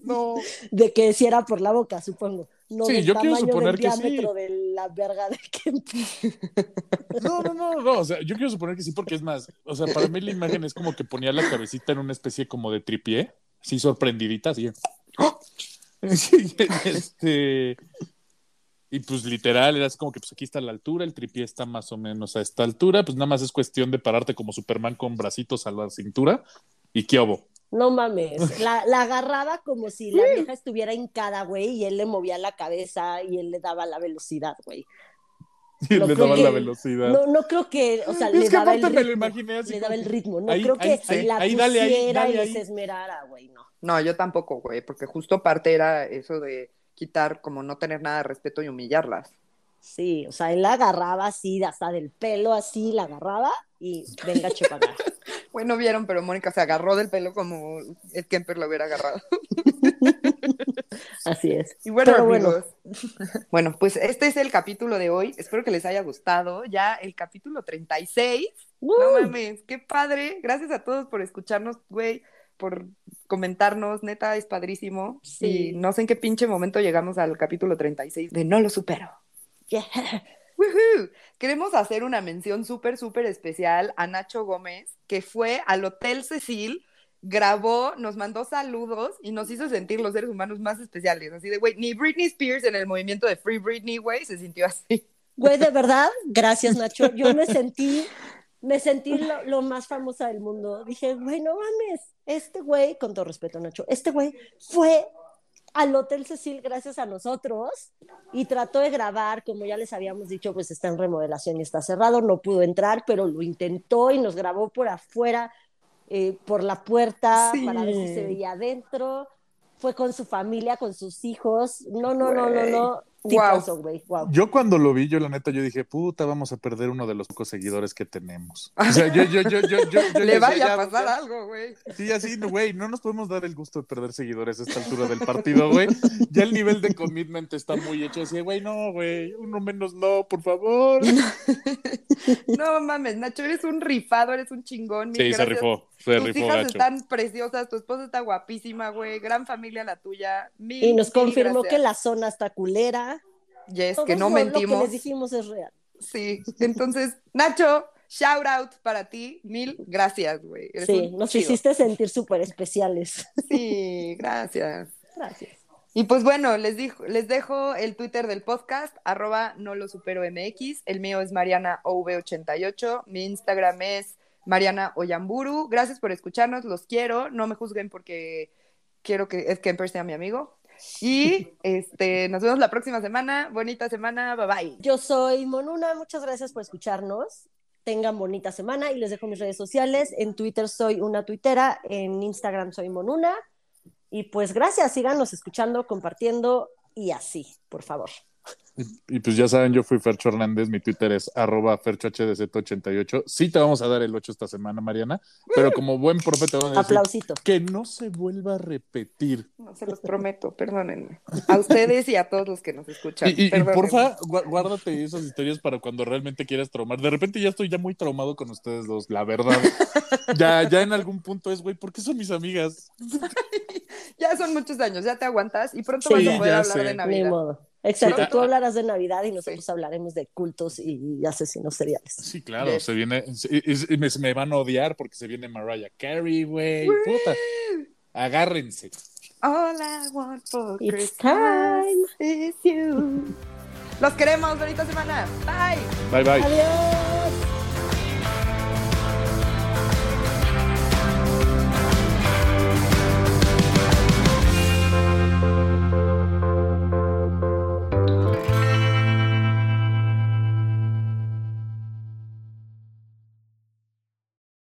S2: no.
S3: de que si era por la boca, supongo. No
S2: Sí,
S3: del
S2: yo quiero suponer
S3: del
S2: que sí.
S3: diámetro de la verga de Kemper.
S2: No, no, no, no, o sea, yo quiero suponer que sí, porque es más, o sea, para mí la imagen es como que ponía la cabecita en una especie como de tripié, así sorprendidita, así. Sí, este, y pues literal, era así como que pues aquí está la altura, el tripié está más o menos a esta altura, pues nada más es cuestión de pararte como Superman con bracitos a la cintura y qué obo.
S3: No mames, la, la agarraba como si la vieja estuviera hincada, güey, y él le movía la cabeza y él le daba la velocidad, güey.
S2: Y
S3: Lo
S2: le daba
S3: que-
S2: la velocidad.
S3: No, no creo que, o sea,
S2: Es
S3: le
S2: que
S3: daba el
S2: me
S3: ritmo.
S2: lo imaginé así
S3: le daba el ritmo. No
S2: ahí-
S3: creo
S2: ahí-
S3: que
S1: sí,
S3: la
S2: ahí dale, ahí,
S3: pusiera
S2: dale
S3: y
S2: ahí.
S3: les esmerara, güey, no.
S1: No, yo tampoco, güey, porque justo parte era eso de quitar, como no tener nada de respeto y humillarlas.
S3: Sí, o sea, él la agarraba así, hasta del pelo así, la agarraba y venga, chepada.
S1: Bueno, vieron, pero Mónica se agarró del pelo como Ed Kemper lo hubiera agarrado.
S3: Así es.
S1: Y bueno,
S3: Pero bueno.
S1: amigos. Bueno. pues este es el capítulo de hoy. Espero que les haya gustado. Ya el capítulo 36. No
S3: ¡Uh!
S1: mames, qué padre. Gracias a todos por escucharnos, güey, por comentarnos. Neta, es padrísimo.
S3: Sí.
S1: Y no sé en qué pinche momento llegamos al capítulo 36 de No lo supero.
S3: Yeah.
S1: ¡Woohoo! Queremos hacer una mención súper, súper especial a Nacho Gómez, que fue al Hotel Cecil grabó, nos mandó saludos y nos hizo sentir los seres humanos más especiales. Así de, güey, ni Britney Spears en el movimiento de Free Britney, güey, se sintió así.
S3: Güey, de verdad, gracias, Nacho. Yo me sentí, me sentí lo, lo más famosa del mundo. Dije, güey, no mames, este güey, con todo respeto, Nacho, este güey fue al Hotel Cecil gracias a nosotros y trató de grabar, como ya les habíamos dicho, pues está en remodelación y está cerrado, no pudo entrar, pero lo intentó y nos grabó por afuera, eh, por la puerta,
S1: Sí.
S3: para ver si se veía adentro. Fue con su familia, con sus hijos. No, no, no, no, no. Güey. Wow.
S2: Yo cuando lo vi, yo la neta, yo dije, puta, vamos a perder uno de los pocos seguidores que tenemos. O sea, yo, yo, yo, yo, yo, yo
S1: Le vaya
S2: ya,
S1: a pasar
S2: ya,
S1: algo, güey.
S2: Sí, así, no, güey, no nos podemos dar el gusto de perder seguidores a esta altura del partido, güey. Ya el nivel de commitment está muy hecho. Así, güey, no, güey, uno menos no, por favor.
S1: No mames, Nacho, eres un rifado, eres un chingón.
S2: Sí, se rifó, se
S1: Tus hijas
S2: gacho.
S1: están preciosas, tu esposa está guapísima, güey. Gran familia la tuya. Mil,
S3: Y nos confirmó
S1: gracias.
S3: que la zona está culera.
S1: Yes,
S3: Todo
S1: que no
S3: lo- Lo que
S1: mentimos.
S3: les dijimos es real.
S1: Sí, entonces, Nacho, shout out para ti. Mil gracias, güey. Eres
S3: Sí, nos
S1: chido.
S3: hiciste sentir súper especiales.
S1: Sí, gracias.
S3: Gracias.
S1: Y pues bueno, les, dijo, les dejo el Twitter del podcast, arroba no lo supero MX. El mío es Mariana OV88. Mi Instagram es Mariana Oyamburu. Gracias por escucharnos, los quiero. No me juzguen porque quiero que es Kemper sea mi amigo. Y este, nos vemos la próxima semana. Bonita semana. Bye bye.
S3: Yo soy Monuna, muchas gracias por escucharnos. Tengan bonita semana y les dejo mis redes sociales. En Twitter soy una tuitera, en Instagram soy Monuna. Y pues gracias, síganos escuchando, compartiendo y así, por favor.
S2: Y, y pues ya saben, yo fui Fercho Hernández, mi Twitter es arroba ferchohdz88. Sí te vamos a dar el 8 esta semana, Mariana, pero como buen profe te vamos a decir
S3: Aplausito.
S2: que no se vuelva a repetir.
S1: No se los prometo, perdónenme. A ustedes y a todos los que nos escuchan.
S2: Y, y- porfa, guárdate esas historias para cuando realmente quieras traumar. De repente ya estoy ya muy traumado con ustedes dos, la verdad. ya, ya en algún punto es, güey, ¿por qué son mis amigas?
S1: Ya son muchos años, ya te aguantas y pronto
S3: Sí,
S1: vas a poder hablar
S2: sé.
S1: de
S3: Ni
S1: Navidad.
S3: Exacto,
S2: Sí.
S3: tú hablarás de Navidad y nosotros
S1: Sí.
S3: hablaremos de cultos y asesinos seriales.
S2: Sí, claro,
S1: Yes.
S2: se viene, me, me van a odiar porque se viene Mariah Carey, güey, puta. Agárrense.
S1: All I want for
S3: It's
S1: Christmas
S3: time.
S1: is you. Los queremos, bonita semana. Bye.
S2: Bye, bye.
S3: Adiós.